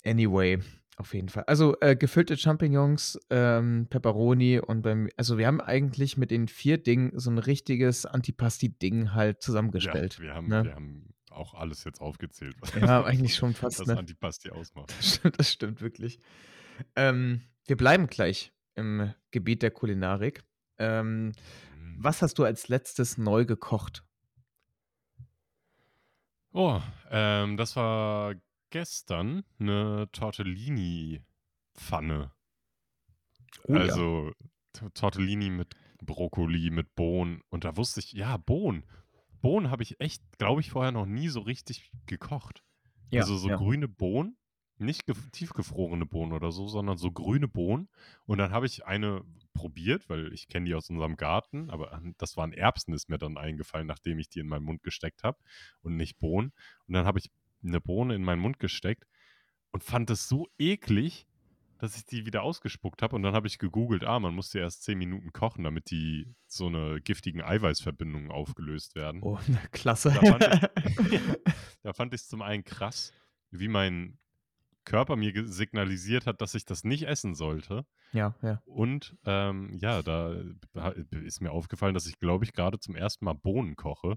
[SPEAKER 1] anyway, auf jeden Fall. Also äh, gefüllte Champignons, ähm, Pepperoni und beim, also wir haben eigentlich mit den vier Dingen so ein richtiges Antipasti-Ding halt zusammengestellt.
[SPEAKER 2] Ja, wir haben,
[SPEAKER 1] ne?
[SPEAKER 2] wir haben auch alles jetzt aufgezählt, was
[SPEAKER 1] Ja, <laughs> eigentlich schon fast,
[SPEAKER 2] das
[SPEAKER 1] ne?
[SPEAKER 2] Antipasti ausmacht.
[SPEAKER 1] Das stimmt, das stimmt wirklich. Ähm, wir bleiben gleich im Gebiet der Kulinarik. Ähm,
[SPEAKER 2] Mm.
[SPEAKER 1] was hast du als letztes neu gekocht?
[SPEAKER 2] Oh, ähm, das war gestern eine Tortellini-Pfanne.
[SPEAKER 1] Oh ja.
[SPEAKER 2] also T- Tortellini mit Brokkoli, mit Bohnen. Und da wusste ich, ja, Bohnen. Bohnen habe ich echt, glaube ich, vorher noch nie so richtig gekocht.
[SPEAKER 1] Ja,
[SPEAKER 2] also so
[SPEAKER 1] ja.
[SPEAKER 2] grüne Bohnen, nicht gef- tiefgefrorene Bohnen oder so, sondern so grüne Bohnen. Und dann habe ich eine probiert, weil ich kenne die aus unserem Garten, aber das waren Erbsen, ist mir dann eingefallen, nachdem ich die in meinen Mund gesteckt habe und nicht Bohnen. Und dann habe ich eine Bohne in meinen Mund gesteckt und fand es so eklig, dass ich die wieder ausgespuckt habe. Und dann habe ich gegoogelt, ah, man muss die erst 10 Minuten kochen, damit die so eine giftigen Eiweißverbindungen aufgelöst werden.
[SPEAKER 1] Oh, klasse.
[SPEAKER 2] Da fand ich, <laughs> <laughs> es zum einen krass, wie mein Körper mir signalisiert hat, dass ich das nicht essen sollte.
[SPEAKER 1] ja, ja.
[SPEAKER 2] Und ähm, ja, da ha- ist mir aufgefallen, dass ich, glaube ich, gerade zum ersten Mal Bohnen koche.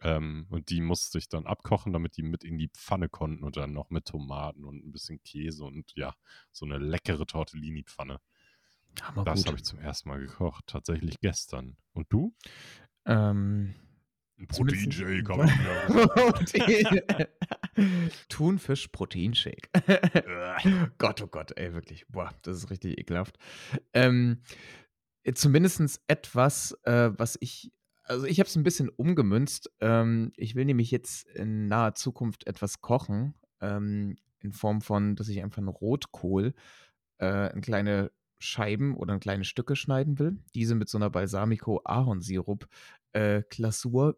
[SPEAKER 2] Ähm, und die musste ich dann abkochen, damit die mit in die Pfanne konnten und dann noch mit Tomaten und ein bisschen Käse und ja, so eine leckere Tortellini-Pfanne. Das habe ich zum ersten Mal gekocht, tatsächlich gestern. Und du?
[SPEAKER 1] Ähm,
[SPEAKER 2] Proteinshake <laughs> mir
[SPEAKER 1] Protein. <laughs> Thunfisch Proteinshake. <laughs> Gott, oh Gott, ey, wirklich. Boah, das ist richtig ekelhaft. Ähm, Zumindest etwas, äh, was ich, also ich habe es ein bisschen umgemünzt. Ähm, ich will nämlich jetzt in naher Zukunft etwas kochen, ähm, in Form von, dass ich einfach einen Rotkohl äh, in kleine Scheiben oder in kleine Stücke schneiden will, diese mit so einer Balsamico-Ahornsirup äh,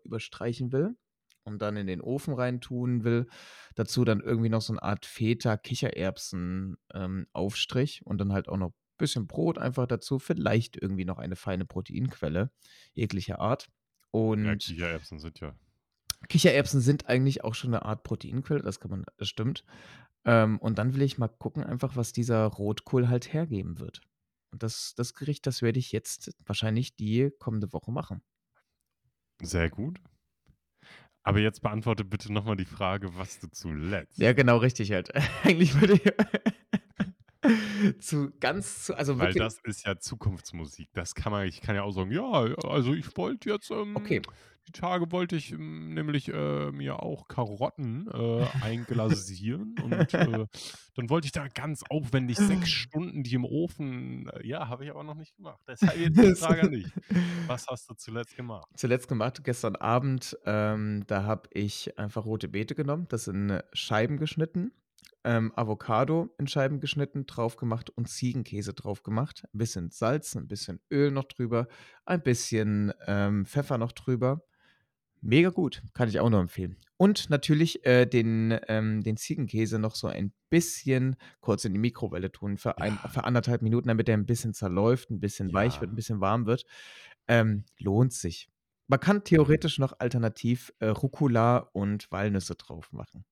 [SPEAKER 1] überstreichen will und dann in den Ofen reintun will. Dazu dann irgendwie noch so eine Art Feta-Kichererbsen-Aufstrich und dann halt auch noch ein bisschen Brot einfach dazu. Vielleicht irgendwie noch eine feine Proteinquelle jeglicher Art. Und
[SPEAKER 2] ja, Kichererbsen sind ja.
[SPEAKER 1] Kichererbsen sind eigentlich auch schon eine Art Proteinquelle, das kann man, das stimmt. Ähm, und dann will ich mal gucken, einfach, was dieser Rotkohl halt hergeben wird. Und das, das Gericht, das werde ich jetzt wahrscheinlich die kommende Woche machen.
[SPEAKER 2] Sehr gut. Aber jetzt beantworte bitte nochmal die Frage, was du zuletzt.
[SPEAKER 1] Ja, genau, richtig halt. <laughs> Eigentlich würde ich <laughs> zu ganz zu, also
[SPEAKER 2] Weil das ist ja Zukunftsmusik. Das kann man, ich kann ja auch sagen, ja, also ich wollte jetzt, ähm,
[SPEAKER 1] Okay.
[SPEAKER 2] die Tage wollte ich ähm, nämlich äh, mir auch Karotten äh, einglasieren <laughs> und äh, dann wollte ich da ganz aufwendig sechs Stunden die im Ofen, äh, ja, habe ich aber noch nicht gemacht. Deshalb jetzt die Frage an dich. <laughs> Was hast du zuletzt gemacht?
[SPEAKER 1] zuletzt gemacht, gestern Abend, ähm, da habe ich einfach rote Beete genommen, das in Scheiben geschnitten, ähm, Avocado in Scheiben geschnitten, drauf gemacht und Ziegenkäse drauf gemacht. Ein bisschen Salz, ein bisschen Öl noch drüber, ein bisschen ähm, Pfeffer noch drüber. Mega gut, kann ich auch nur empfehlen. Und natürlich äh, den, ähm, den Ziegenkäse noch so ein bisschen kurz in die Mikrowelle tun für, ein,
[SPEAKER 2] Ja.
[SPEAKER 1] für anderthalb Minuten, damit er ein bisschen zerläuft, ein bisschen weich
[SPEAKER 2] Ja.
[SPEAKER 1] wird, ein bisschen warm wird. Ähm, lohnt sich. Man kann theoretisch noch alternativ äh, Rucola und Walnüsse drauf machen.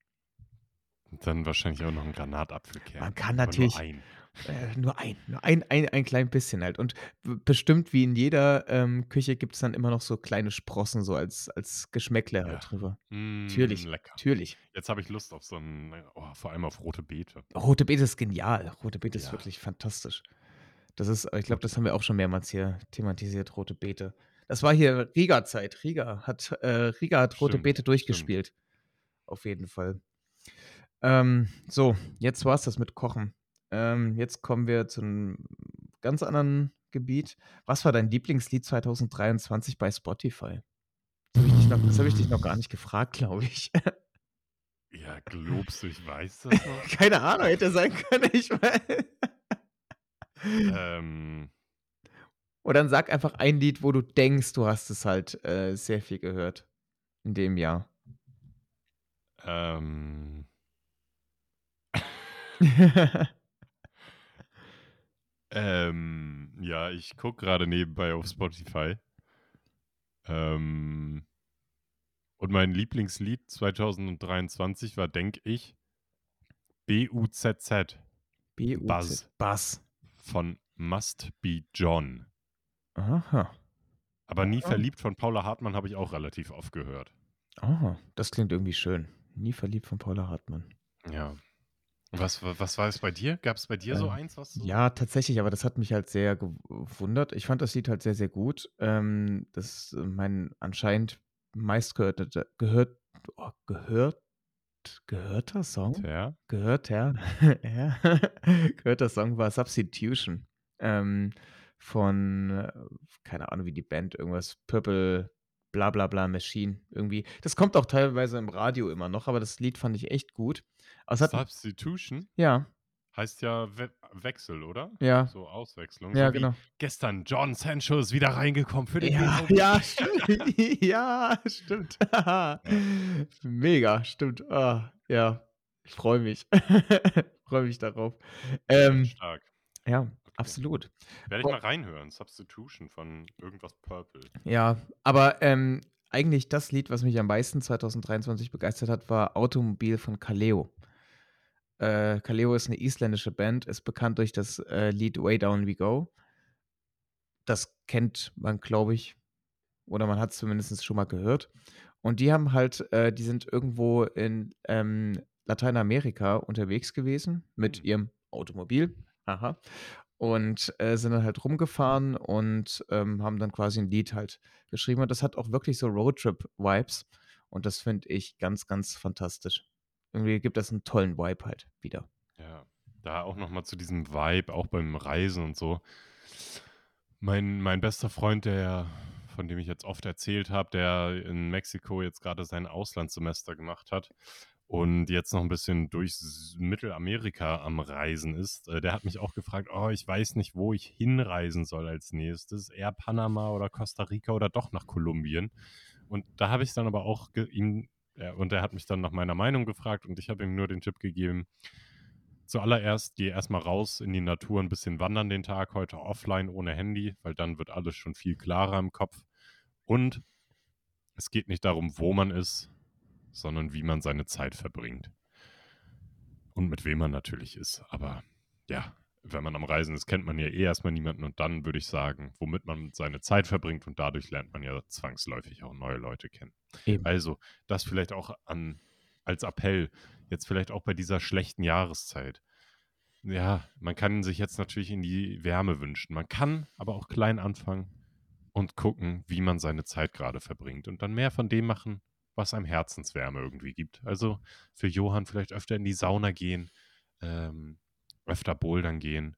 [SPEAKER 2] Dann wahrscheinlich auch noch ein Granatapfelkern.
[SPEAKER 1] Man kann natürlich-
[SPEAKER 2] Nur ein.
[SPEAKER 1] Äh, nur ein, nur ein, ein, ein klein bisschen halt. Und bestimmt wie in jeder ähm, Küche gibt es dann immer noch so kleine Sprossen, so als, als Geschmäckle halt
[SPEAKER 2] Ja.
[SPEAKER 1] drüber.
[SPEAKER 2] Mm,
[SPEAKER 1] Natürlich.
[SPEAKER 2] Lecker.
[SPEAKER 1] Natürlich.
[SPEAKER 2] Jetzt habe ich Lust auf so ein, oh, vor allem auf rote Beete.
[SPEAKER 1] Rote Beete ist genial. Rote Beete ist
[SPEAKER 2] Ja.
[SPEAKER 1] wirklich fantastisch. Das ist, ich glaube, das haben wir auch schon mehrmals hier thematisiert, rote Beete. Das war hier Riga-Zeit. Riga hat, äh, Riga hat rote
[SPEAKER 2] Stimmt,
[SPEAKER 1] Beete durchgespielt. Auf jeden Fall. Ähm, so, jetzt war es das mit Kochen. Ähm, jetzt kommen wir zu einem ganz anderen Gebiet. Was war dein Lieblingslied 2023 bei Spotify? Das habe ich, dich noch- das hab ich dich noch gar nicht gefragt, glaube ich. <laughs>
[SPEAKER 2] Ja, glaubst du, ich weiß das <laughs> noch?
[SPEAKER 1] Keine Ahnung, hätte sein können, ich <laughs> meine.
[SPEAKER 2] Ähm.
[SPEAKER 1] Oder dann sag einfach ein Lied, wo du denkst, du hast es halt, äh, sehr viel gehört in dem Jahr.
[SPEAKER 2] Ähm. Ähm, ja, ich gucke gerade nebenbei auf Spotify. Ähm, und mein Lieblingslied 2023 war, denke ich, B-U-Z-Z.
[SPEAKER 1] B-U-Z.
[SPEAKER 2] Buzz.
[SPEAKER 1] Buzz.
[SPEAKER 2] Von Must Be John.
[SPEAKER 1] Aha.
[SPEAKER 2] Aber nie
[SPEAKER 1] Ah.
[SPEAKER 2] verliebt von Paula Hartmann habe ich auch relativ oft gehört.
[SPEAKER 1] Aha, das klingt irgendwie schön. Nie verliebt von Paula Hartmann.
[SPEAKER 2] Ja. Was, was war es bei dir? Gab es bei dir so
[SPEAKER 1] Ähm,
[SPEAKER 2] eins, was du
[SPEAKER 1] Ja, tatsächlich, aber das hat mich halt sehr gewundert. Ich fand das Lied halt sehr, sehr gut. Ähm, das ist mein anscheinend meistgehörter gehört, oh, gehört, gehörter Song?
[SPEAKER 2] Ja.
[SPEAKER 1] Gehört, ja. ja. gehörter Song war Substitution. Ähm, von, äh, keine Ahnung, wie die Band, irgendwas, Purple, bla bla bla Machine, irgendwie. Das kommt auch teilweise im Radio immer noch, aber das Lied fand ich echt gut. Hat,
[SPEAKER 2] Substitution
[SPEAKER 1] ja,
[SPEAKER 2] heißt ja We Wechsel, oder?
[SPEAKER 1] ja,
[SPEAKER 2] So Auswechslung.
[SPEAKER 1] ja,
[SPEAKER 2] so
[SPEAKER 1] genau.
[SPEAKER 2] gestern John Sancho ist wieder reingekommen für den
[SPEAKER 1] Ja, ja, <laughs> stimmt. ja, stimmt. <laughs> Mega, stimmt. Ah, ja, ich freue mich. <laughs> freue mich darauf. Ähm,
[SPEAKER 2] Stark.
[SPEAKER 1] ja, absolut.
[SPEAKER 2] Werde ich mal reinhören. Substitution von irgendwas Purple.
[SPEAKER 1] Ja, aber ähm, eigentlich das Lied, was mich am meisten 2023 begeistert hat, war Automobil von Kaleo. Äh, Kaleo ist eine isländische Band, ist bekannt durch das äh, Lied Way Down We Go. Das kennt man, glaube ich, oder man hat es zumindest schon mal gehört. Und die haben halt, äh, die sind irgendwo in ähm, Lateinamerika unterwegs gewesen mit
[SPEAKER 2] Hm.
[SPEAKER 1] ihrem Automobil. Aha. Und äh, sind dann halt rumgefahren und ähm, haben dann quasi ein Lied halt geschrieben. Und das hat auch wirklich so Roadtrip-Vibes. Und das finde ich ganz, ganz fantastisch. Irgendwie gibt das einen tollen Vibe halt wieder.
[SPEAKER 2] Ja, da auch nochmal zu diesem Vibe, auch beim Reisen und so. Mein, mein bester Freund, der, von dem ich jetzt oft erzählt habe, der in Mexiko jetzt gerade sein Auslandssemester gemacht hat und jetzt noch ein bisschen durch Mittelamerika am Reisen ist, äh, der hat mich auch gefragt, oh, ich weiß nicht, wo ich hinreisen soll als nächstes, eher Panama oder Costa Rica oder doch nach Kolumbien. Und da habe ich dann aber auch ihm, ja, und er hat mich dann nach meiner Meinung gefragt und ich habe ihm nur den Tipp gegeben, Zuallererst geh erstmal raus in die Natur, ein bisschen wandern den Tag, heute offline ohne Handy, weil dann wird alles schon viel klarer im Kopf. Und es geht nicht darum, wo man ist, sondern wie man seine Zeit verbringt. Und mit wem man natürlich ist. Aber ja, wenn man am Reisen ist, kennt man ja eh erstmal niemanden und dann würde ich sagen, womit man seine Zeit verbringt und dadurch lernt man ja zwangsläufig auch neue Leute kennen.
[SPEAKER 1] Eben.
[SPEAKER 2] Also, das vielleicht auch an, als Appell, jetzt vielleicht auch bei dieser schlechten Jahreszeit. Ja, man kann sich jetzt natürlich in die Wärme wünschen. Man kann aber auch klein anfangen und gucken, wie man seine Zeit gerade verbringt und dann mehr von dem machen, was einem Herzenswärme irgendwie gibt. Also für Johann vielleicht öfter in die Sauna gehen, ähm, öfter bouldern gehen.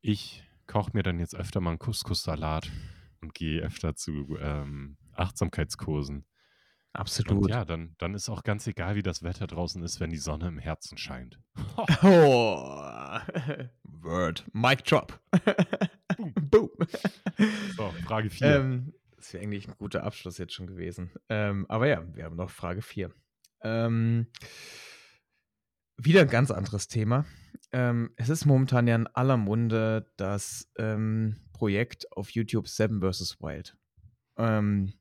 [SPEAKER 2] Ich koche mir dann jetzt öfter mal einen Couscous-Salat und gehe öfter zu ähm, Achtsamkeitskursen. Und
[SPEAKER 1] Absolut.
[SPEAKER 2] ja, dann, dann ist auch ganz egal, wie das Wetter draußen ist, wenn die Sonne im Herzen scheint. <laughs>
[SPEAKER 1] Oh. <laughs> Word. Mic drop. <laughs> Boom.
[SPEAKER 2] So, Frage 4.
[SPEAKER 1] Ähm, das wäre eigentlich ein guter Abschluss jetzt schon gewesen. Ähm, aber ja, wir haben noch Frage 4. Ähm, wieder ein ganz anderes Thema. Ähm, es ist momentan ja in aller Munde das ähm, Projekt auf YouTube Seven vs. Wild. Ähm,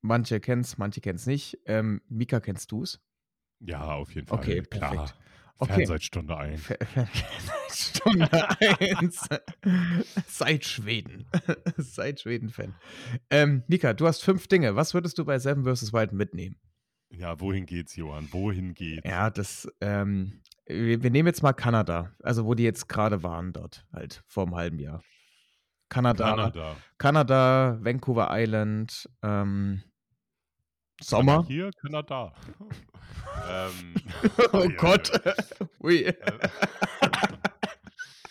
[SPEAKER 1] manche kennen es, manche kennen es nicht. Ähm, Mika, kennst du es?
[SPEAKER 2] ja, auf jeden Fall.
[SPEAKER 1] Okay,
[SPEAKER 2] klar.
[SPEAKER 1] Okay.
[SPEAKER 2] Fern seit Stunde 1.
[SPEAKER 1] Fe- fe- <laughs> Stunde 1. <laughs> Seit Schweden. <laughs> Seit Schweden-Fan. Ähm, Mika, du hast fünf Dinge. Was würdest du bei Seven vs. Wild mitnehmen?
[SPEAKER 2] Ja, wohin geht's, Johann? Wohin geht's?
[SPEAKER 1] Ja, das, ähm, wir, wir nehmen jetzt mal Kanada, also wo die jetzt gerade waren dort, halt vor einem halben Jahr. Kanada, Kanada,
[SPEAKER 2] Kanada.
[SPEAKER 1] Vancouver Island, ähm, Sommer.
[SPEAKER 2] Hier, Kanada. <laughs> ähm,
[SPEAKER 1] Oh <laughs>
[SPEAKER 2] ui,
[SPEAKER 1] Gott. Ui.
[SPEAKER 2] ui.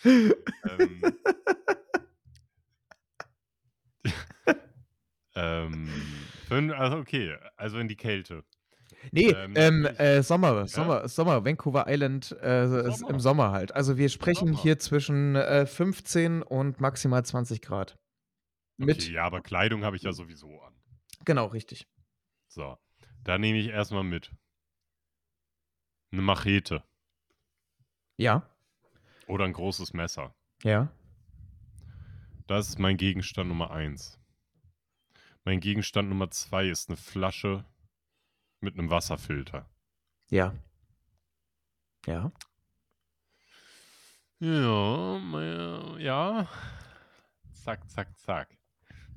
[SPEAKER 2] ähm, <laughs> ähm, also okay, also in die Kälte.
[SPEAKER 1] Nee,
[SPEAKER 2] Ähm,
[SPEAKER 1] ähm, äh, Sommer,
[SPEAKER 2] Ja?
[SPEAKER 1] Sommer, Sommer, Vancouver Island, äh, ist im
[SPEAKER 2] Sommer.
[SPEAKER 1] Sommer halt. Also wir sprechen
[SPEAKER 2] Sommer.
[SPEAKER 1] hier zwischen äh, 15 und maximal 20 Grad. Mit,
[SPEAKER 2] Okay, ja, aber Kleidung habe ich ja sowieso an.
[SPEAKER 1] genau, richtig.
[SPEAKER 2] So, da nehme ich erstmal mit. Eine Machete
[SPEAKER 1] Ja,
[SPEAKER 2] oder ein großes Messer.
[SPEAKER 1] ja.
[SPEAKER 2] Das ist mein Gegenstand Nummer eins. Mein Gegenstand Nummer zwei ist eine Flasche mit einem Wasserfilter.
[SPEAKER 1] Ja. Ja.
[SPEAKER 2] Ja, ja. Zack, zack, zack.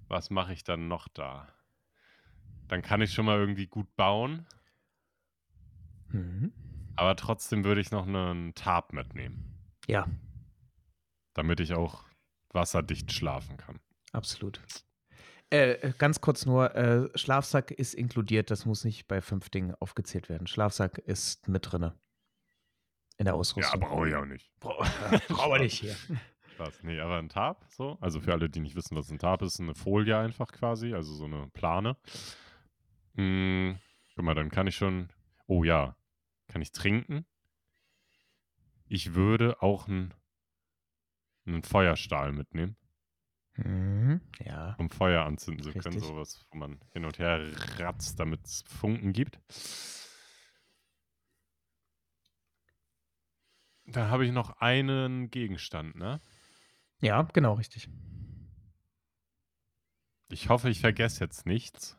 [SPEAKER 2] Was mache ich dann noch da? Dann kann ich schon mal irgendwie gut bauen,
[SPEAKER 1] Mhm.
[SPEAKER 2] aber trotzdem würde ich noch einen Tarp mitnehmen,
[SPEAKER 1] Ja,
[SPEAKER 2] damit ich auch wasserdicht schlafen kann.
[SPEAKER 1] absolut. Äh, äh, ganz kurz nur, äh, Schlafsack ist inkludiert, das muss nicht bei fünf Dingen aufgezählt werden. Schlafsack ist mit drinne. In der
[SPEAKER 2] Ja,
[SPEAKER 1] Ausrüstung.
[SPEAKER 2] brauche ich auch nicht.
[SPEAKER 1] Bra <laughs> brauchen wir nicht hier.
[SPEAKER 2] Spaß. Nee, aber ein Tarp, so. Also für alle, die nicht wissen, was ein Tarp ist, eine Folie einfach quasi, also so eine Plane. Hm, guck mal, dann kann ich schon. Oh ja, kann ich trinken? Ich würde auch einen, einen Feuerstahl mitnehmen,
[SPEAKER 1] Mhm. Ja.
[SPEAKER 2] um Feuer anzünden zu können. Sowas, wo man hin und her ratzt, damit es Funken gibt. Da habe ich noch einen Gegenstand, ne?
[SPEAKER 1] Ja, genau, richtig.
[SPEAKER 2] Ich hoffe, ich vergesse jetzt nichts.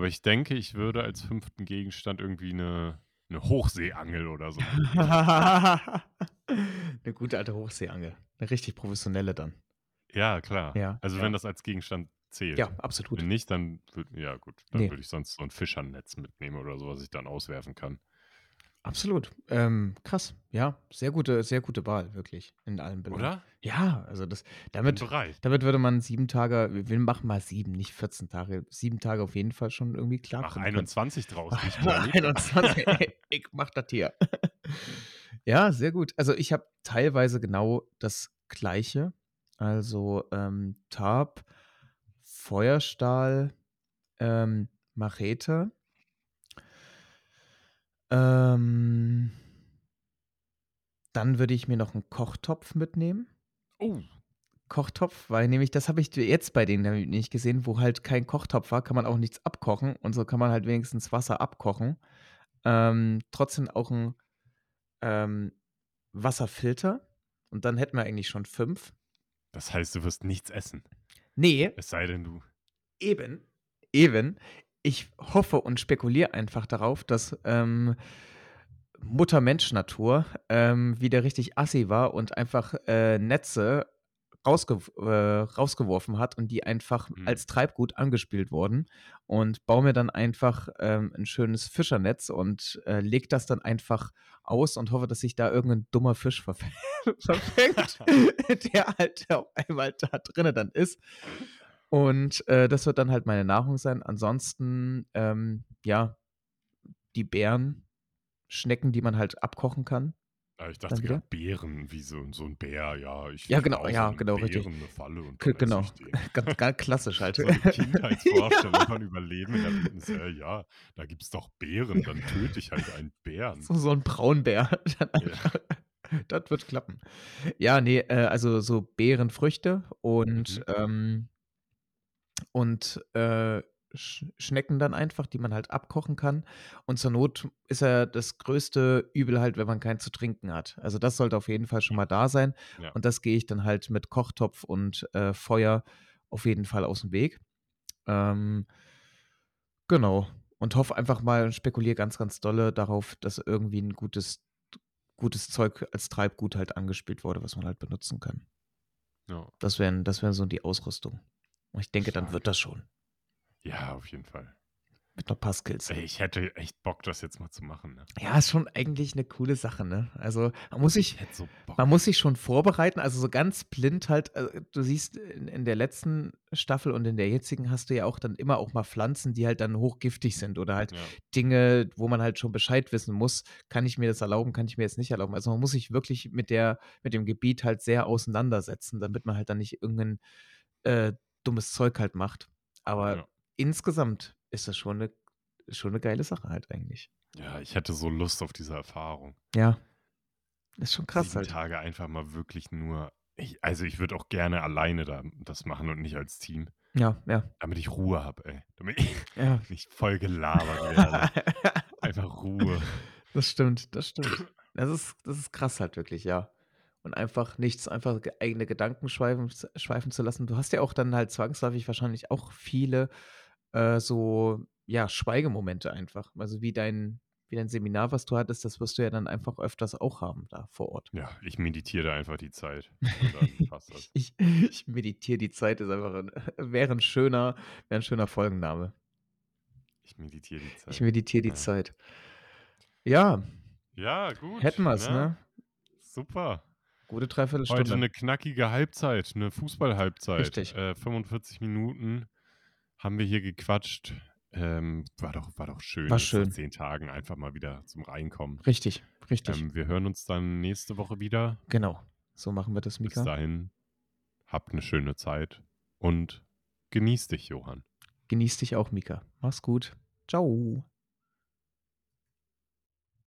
[SPEAKER 2] Aber ich denke, ich würde als fünften Gegenstand irgendwie eine, eine Hochseeangel oder so. <laughs>
[SPEAKER 1] Eine gute alte Hochseeangel. Eine richtig professionelle dann.
[SPEAKER 2] ja, klar.
[SPEAKER 1] Ja,
[SPEAKER 2] also
[SPEAKER 1] ja.
[SPEAKER 2] wenn das als Gegenstand zählt.
[SPEAKER 1] Ja, absolut.
[SPEAKER 2] Wenn nicht, dann ja gut, dann
[SPEAKER 1] Nee.
[SPEAKER 2] würde ich sonst so ein Fischernetz mitnehmen oder so, was ich dann auswerfen kann.
[SPEAKER 1] Absolut. Ähm, krass. Ja, sehr gute, sehr gute Wahl, wirklich. In allen Belangen.
[SPEAKER 2] Oder?
[SPEAKER 1] Ja, also das, damit, damit würde man sieben Tage, wir machen mal sieben, nicht 14 Tage, sieben Tage auf jeden Fall schon irgendwie klar.
[SPEAKER 2] Mach 21 draus. nicht
[SPEAKER 1] Mach
[SPEAKER 2] Johnny.
[SPEAKER 1] 21, ey, ich mach das hier. ja, sehr gut. Also ich habe teilweise genau das Gleiche. Also ähm, Tarp, Feuerstahl, ähm, Machete. Ähm, dann würde ich mir noch einen Kochtopf mitnehmen.
[SPEAKER 2] Oh,
[SPEAKER 1] Kochtopf, weil nämlich, das habe ich jetzt bei denen nicht gesehen, wo halt kein Kochtopf war, kann man auch nichts abkochen und so kann man halt wenigstens Wasser abkochen. Ähm, trotzdem auch ein ähm, Wasserfilter und dann hätten wir eigentlich schon fünf.
[SPEAKER 2] das heißt, du wirst nichts essen.
[SPEAKER 1] Nee,
[SPEAKER 2] Es sei denn, du.
[SPEAKER 1] eben, eben. Ich hoffe und spekuliere einfach darauf, dass ähm, Mutter Mensch Natur ähm, wieder richtig assi war und einfach äh, Netze rausge äh, rausgeworfen hat und die einfach
[SPEAKER 2] Mhm.
[SPEAKER 1] als Treibgut angespült wurden und baue mir dann einfach ähm, ein schönes Fischernetz und äh, leg das dann einfach aus und hoffe, dass sich da irgendein dummer Fisch verf <laughs> verfängt, <laughs> der halt auf einmal da drinnen dann ist. Und äh, das wird dann halt meine Nahrung sein. Ansonsten, ähm, ja, die Beeren, Schnecken, die man halt abkochen kann.
[SPEAKER 2] Ah, ich dachte gerade Bären, wie so, so ein Bär, ja. Ich
[SPEAKER 1] Ja, genau, ja,
[SPEAKER 2] so
[SPEAKER 1] genau, richtig.
[SPEAKER 2] Bären eine Falle und
[SPEAKER 1] genau, <laughs> ganz, ganz klassisch <laughs> halt.
[SPEAKER 2] So eine Kindheitsvorstellung <laughs> von Überleben in der Fitness. Ja, ja, da gibt es doch Bären, dann töte ich halt einen Bären.
[SPEAKER 1] So, so ein Braunbär.
[SPEAKER 2] Ja.
[SPEAKER 1] das wird klappen. Ja, nee, äh, also so Beerenfrüchte und,
[SPEAKER 2] Mhm.
[SPEAKER 1] ähm, und äh, Sch Schnecken dann einfach, die man halt abkochen kann. Und zur Not ist ja das größte Übel halt, wenn man keins zu trinken hat. Also das sollte auf jeden Fall schon mal da sein.
[SPEAKER 2] Ja.
[SPEAKER 1] Und das gehe ich dann halt mit Kochtopf und äh, Feuer auf jeden Fall aus dem Weg. Ähm, genau. Und hoffe einfach mal und spekuliere ganz, ganz dolle darauf, dass irgendwie ein gutes, gutes Zeug als Treibgut halt angespielt wurde, was man halt benutzen kann.
[SPEAKER 2] Ja.
[SPEAKER 1] Das wären, das wären so die Ausrüstung. Und ich denke, dann
[SPEAKER 2] Stark.
[SPEAKER 1] wird das schon.
[SPEAKER 2] ja, auf jeden Fall.
[SPEAKER 1] Mit noch ein paar Skills.
[SPEAKER 2] Ey, ich hätte echt Bock, das jetzt mal zu machen. Ne?
[SPEAKER 1] Ja, ist schon eigentlich eine coole Sache, ne? Also, man muss sich,
[SPEAKER 2] so
[SPEAKER 1] man muss sich schon vorbereiten, also so ganz blind halt, äh, du siehst in, in der letzten Staffel und in der jetzigen hast du ja auch dann immer auch mal Pflanzen, die halt dann hochgiftig sind oder halt
[SPEAKER 2] Ja.
[SPEAKER 1] Dinge, wo man halt schon Bescheid wissen muss, kann ich mir das erlauben, kann ich mir das nicht erlauben. Also man muss sich wirklich mit der, mit dem Gebiet halt sehr auseinandersetzen, damit man halt dann nicht irgendein äh, dummes Zeug halt macht. Aber
[SPEAKER 2] Ja.
[SPEAKER 1] insgesamt ist das schon 'ne schon 'ne geile Sache halt eigentlich.
[SPEAKER 2] Ja, ich hätte so Lust auf diese Erfahrung.
[SPEAKER 1] Ja. Ist schon krass
[SPEAKER 2] 7
[SPEAKER 1] halt.
[SPEAKER 2] Tage einfach mal wirklich nur ich also, ich würde auch gerne alleine da das machen und nicht als Team.
[SPEAKER 1] Ja, ja.
[SPEAKER 2] Damit ich Ruhe habe, ey. Damit ich
[SPEAKER 1] Ja. <laughs>
[SPEAKER 2] nicht voll gelabert werde. <laughs> Einfach Ruhe.
[SPEAKER 1] Das stimmt, das stimmt. Das ist das ist krass halt wirklich, ja. Und einfach nichts einfach ge eigene Gedanken schweifen schweifen zu lassen. Du hast ja auch dann halt zwangsläufig wahrscheinlich auch viele, äh, so, ja, Schweigemomente einfach. Also, wie dein wie dein Seminar, was du hattest, das wirst du ja dann einfach öfters auch haben da vor Ort.
[SPEAKER 2] Ja, ich meditiere da einfach die Zeit. <laughs>
[SPEAKER 1] Ich ich meditiere die Zeit ist einfach 'n <laughs> wäre 'n schöner wäre 'n schöner Folgenname.
[SPEAKER 2] Ich meditiere die
[SPEAKER 1] Ich
[SPEAKER 2] Zeit.
[SPEAKER 1] meditiere die
[SPEAKER 2] Ja.
[SPEAKER 1] Zeit. Ja.
[SPEAKER 2] Ja, gut,
[SPEAKER 1] Hätten wir's,
[SPEAKER 2] ne?
[SPEAKER 1] ne?
[SPEAKER 2] Super.
[SPEAKER 1] Gute 3/4
[SPEAKER 2] Heute
[SPEAKER 1] Stunde.
[SPEAKER 2] 'ne knackige Halbzeit, 'ne Fußball-Halbzeit.
[SPEAKER 1] Richtig.
[SPEAKER 2] Äh, 45 Minuten haben wir hier gequatscht. Ähm, war doch war doch schön
[SPEAKER 1] War schön.
[SPEAKER 2] 10 Tagen einfach mal wieder zum Reinkommen.
[SPEAKER 1] Richtig, richtig.
[SPEAKER 2] Ähm, wir hören uns dann nächste Woche wieder.
[SPEAKER 1] Genau. So machen wir das,
[SPEAKER 2] Bis
[SPEAKER 1] Mika.
[SPEAKER 2] dahin, habt 'ne schöne Zeit und genieß dich, Johann.
[SPEAKER 1] Genieß dich auch, Mika. Mach's gut. Tschau.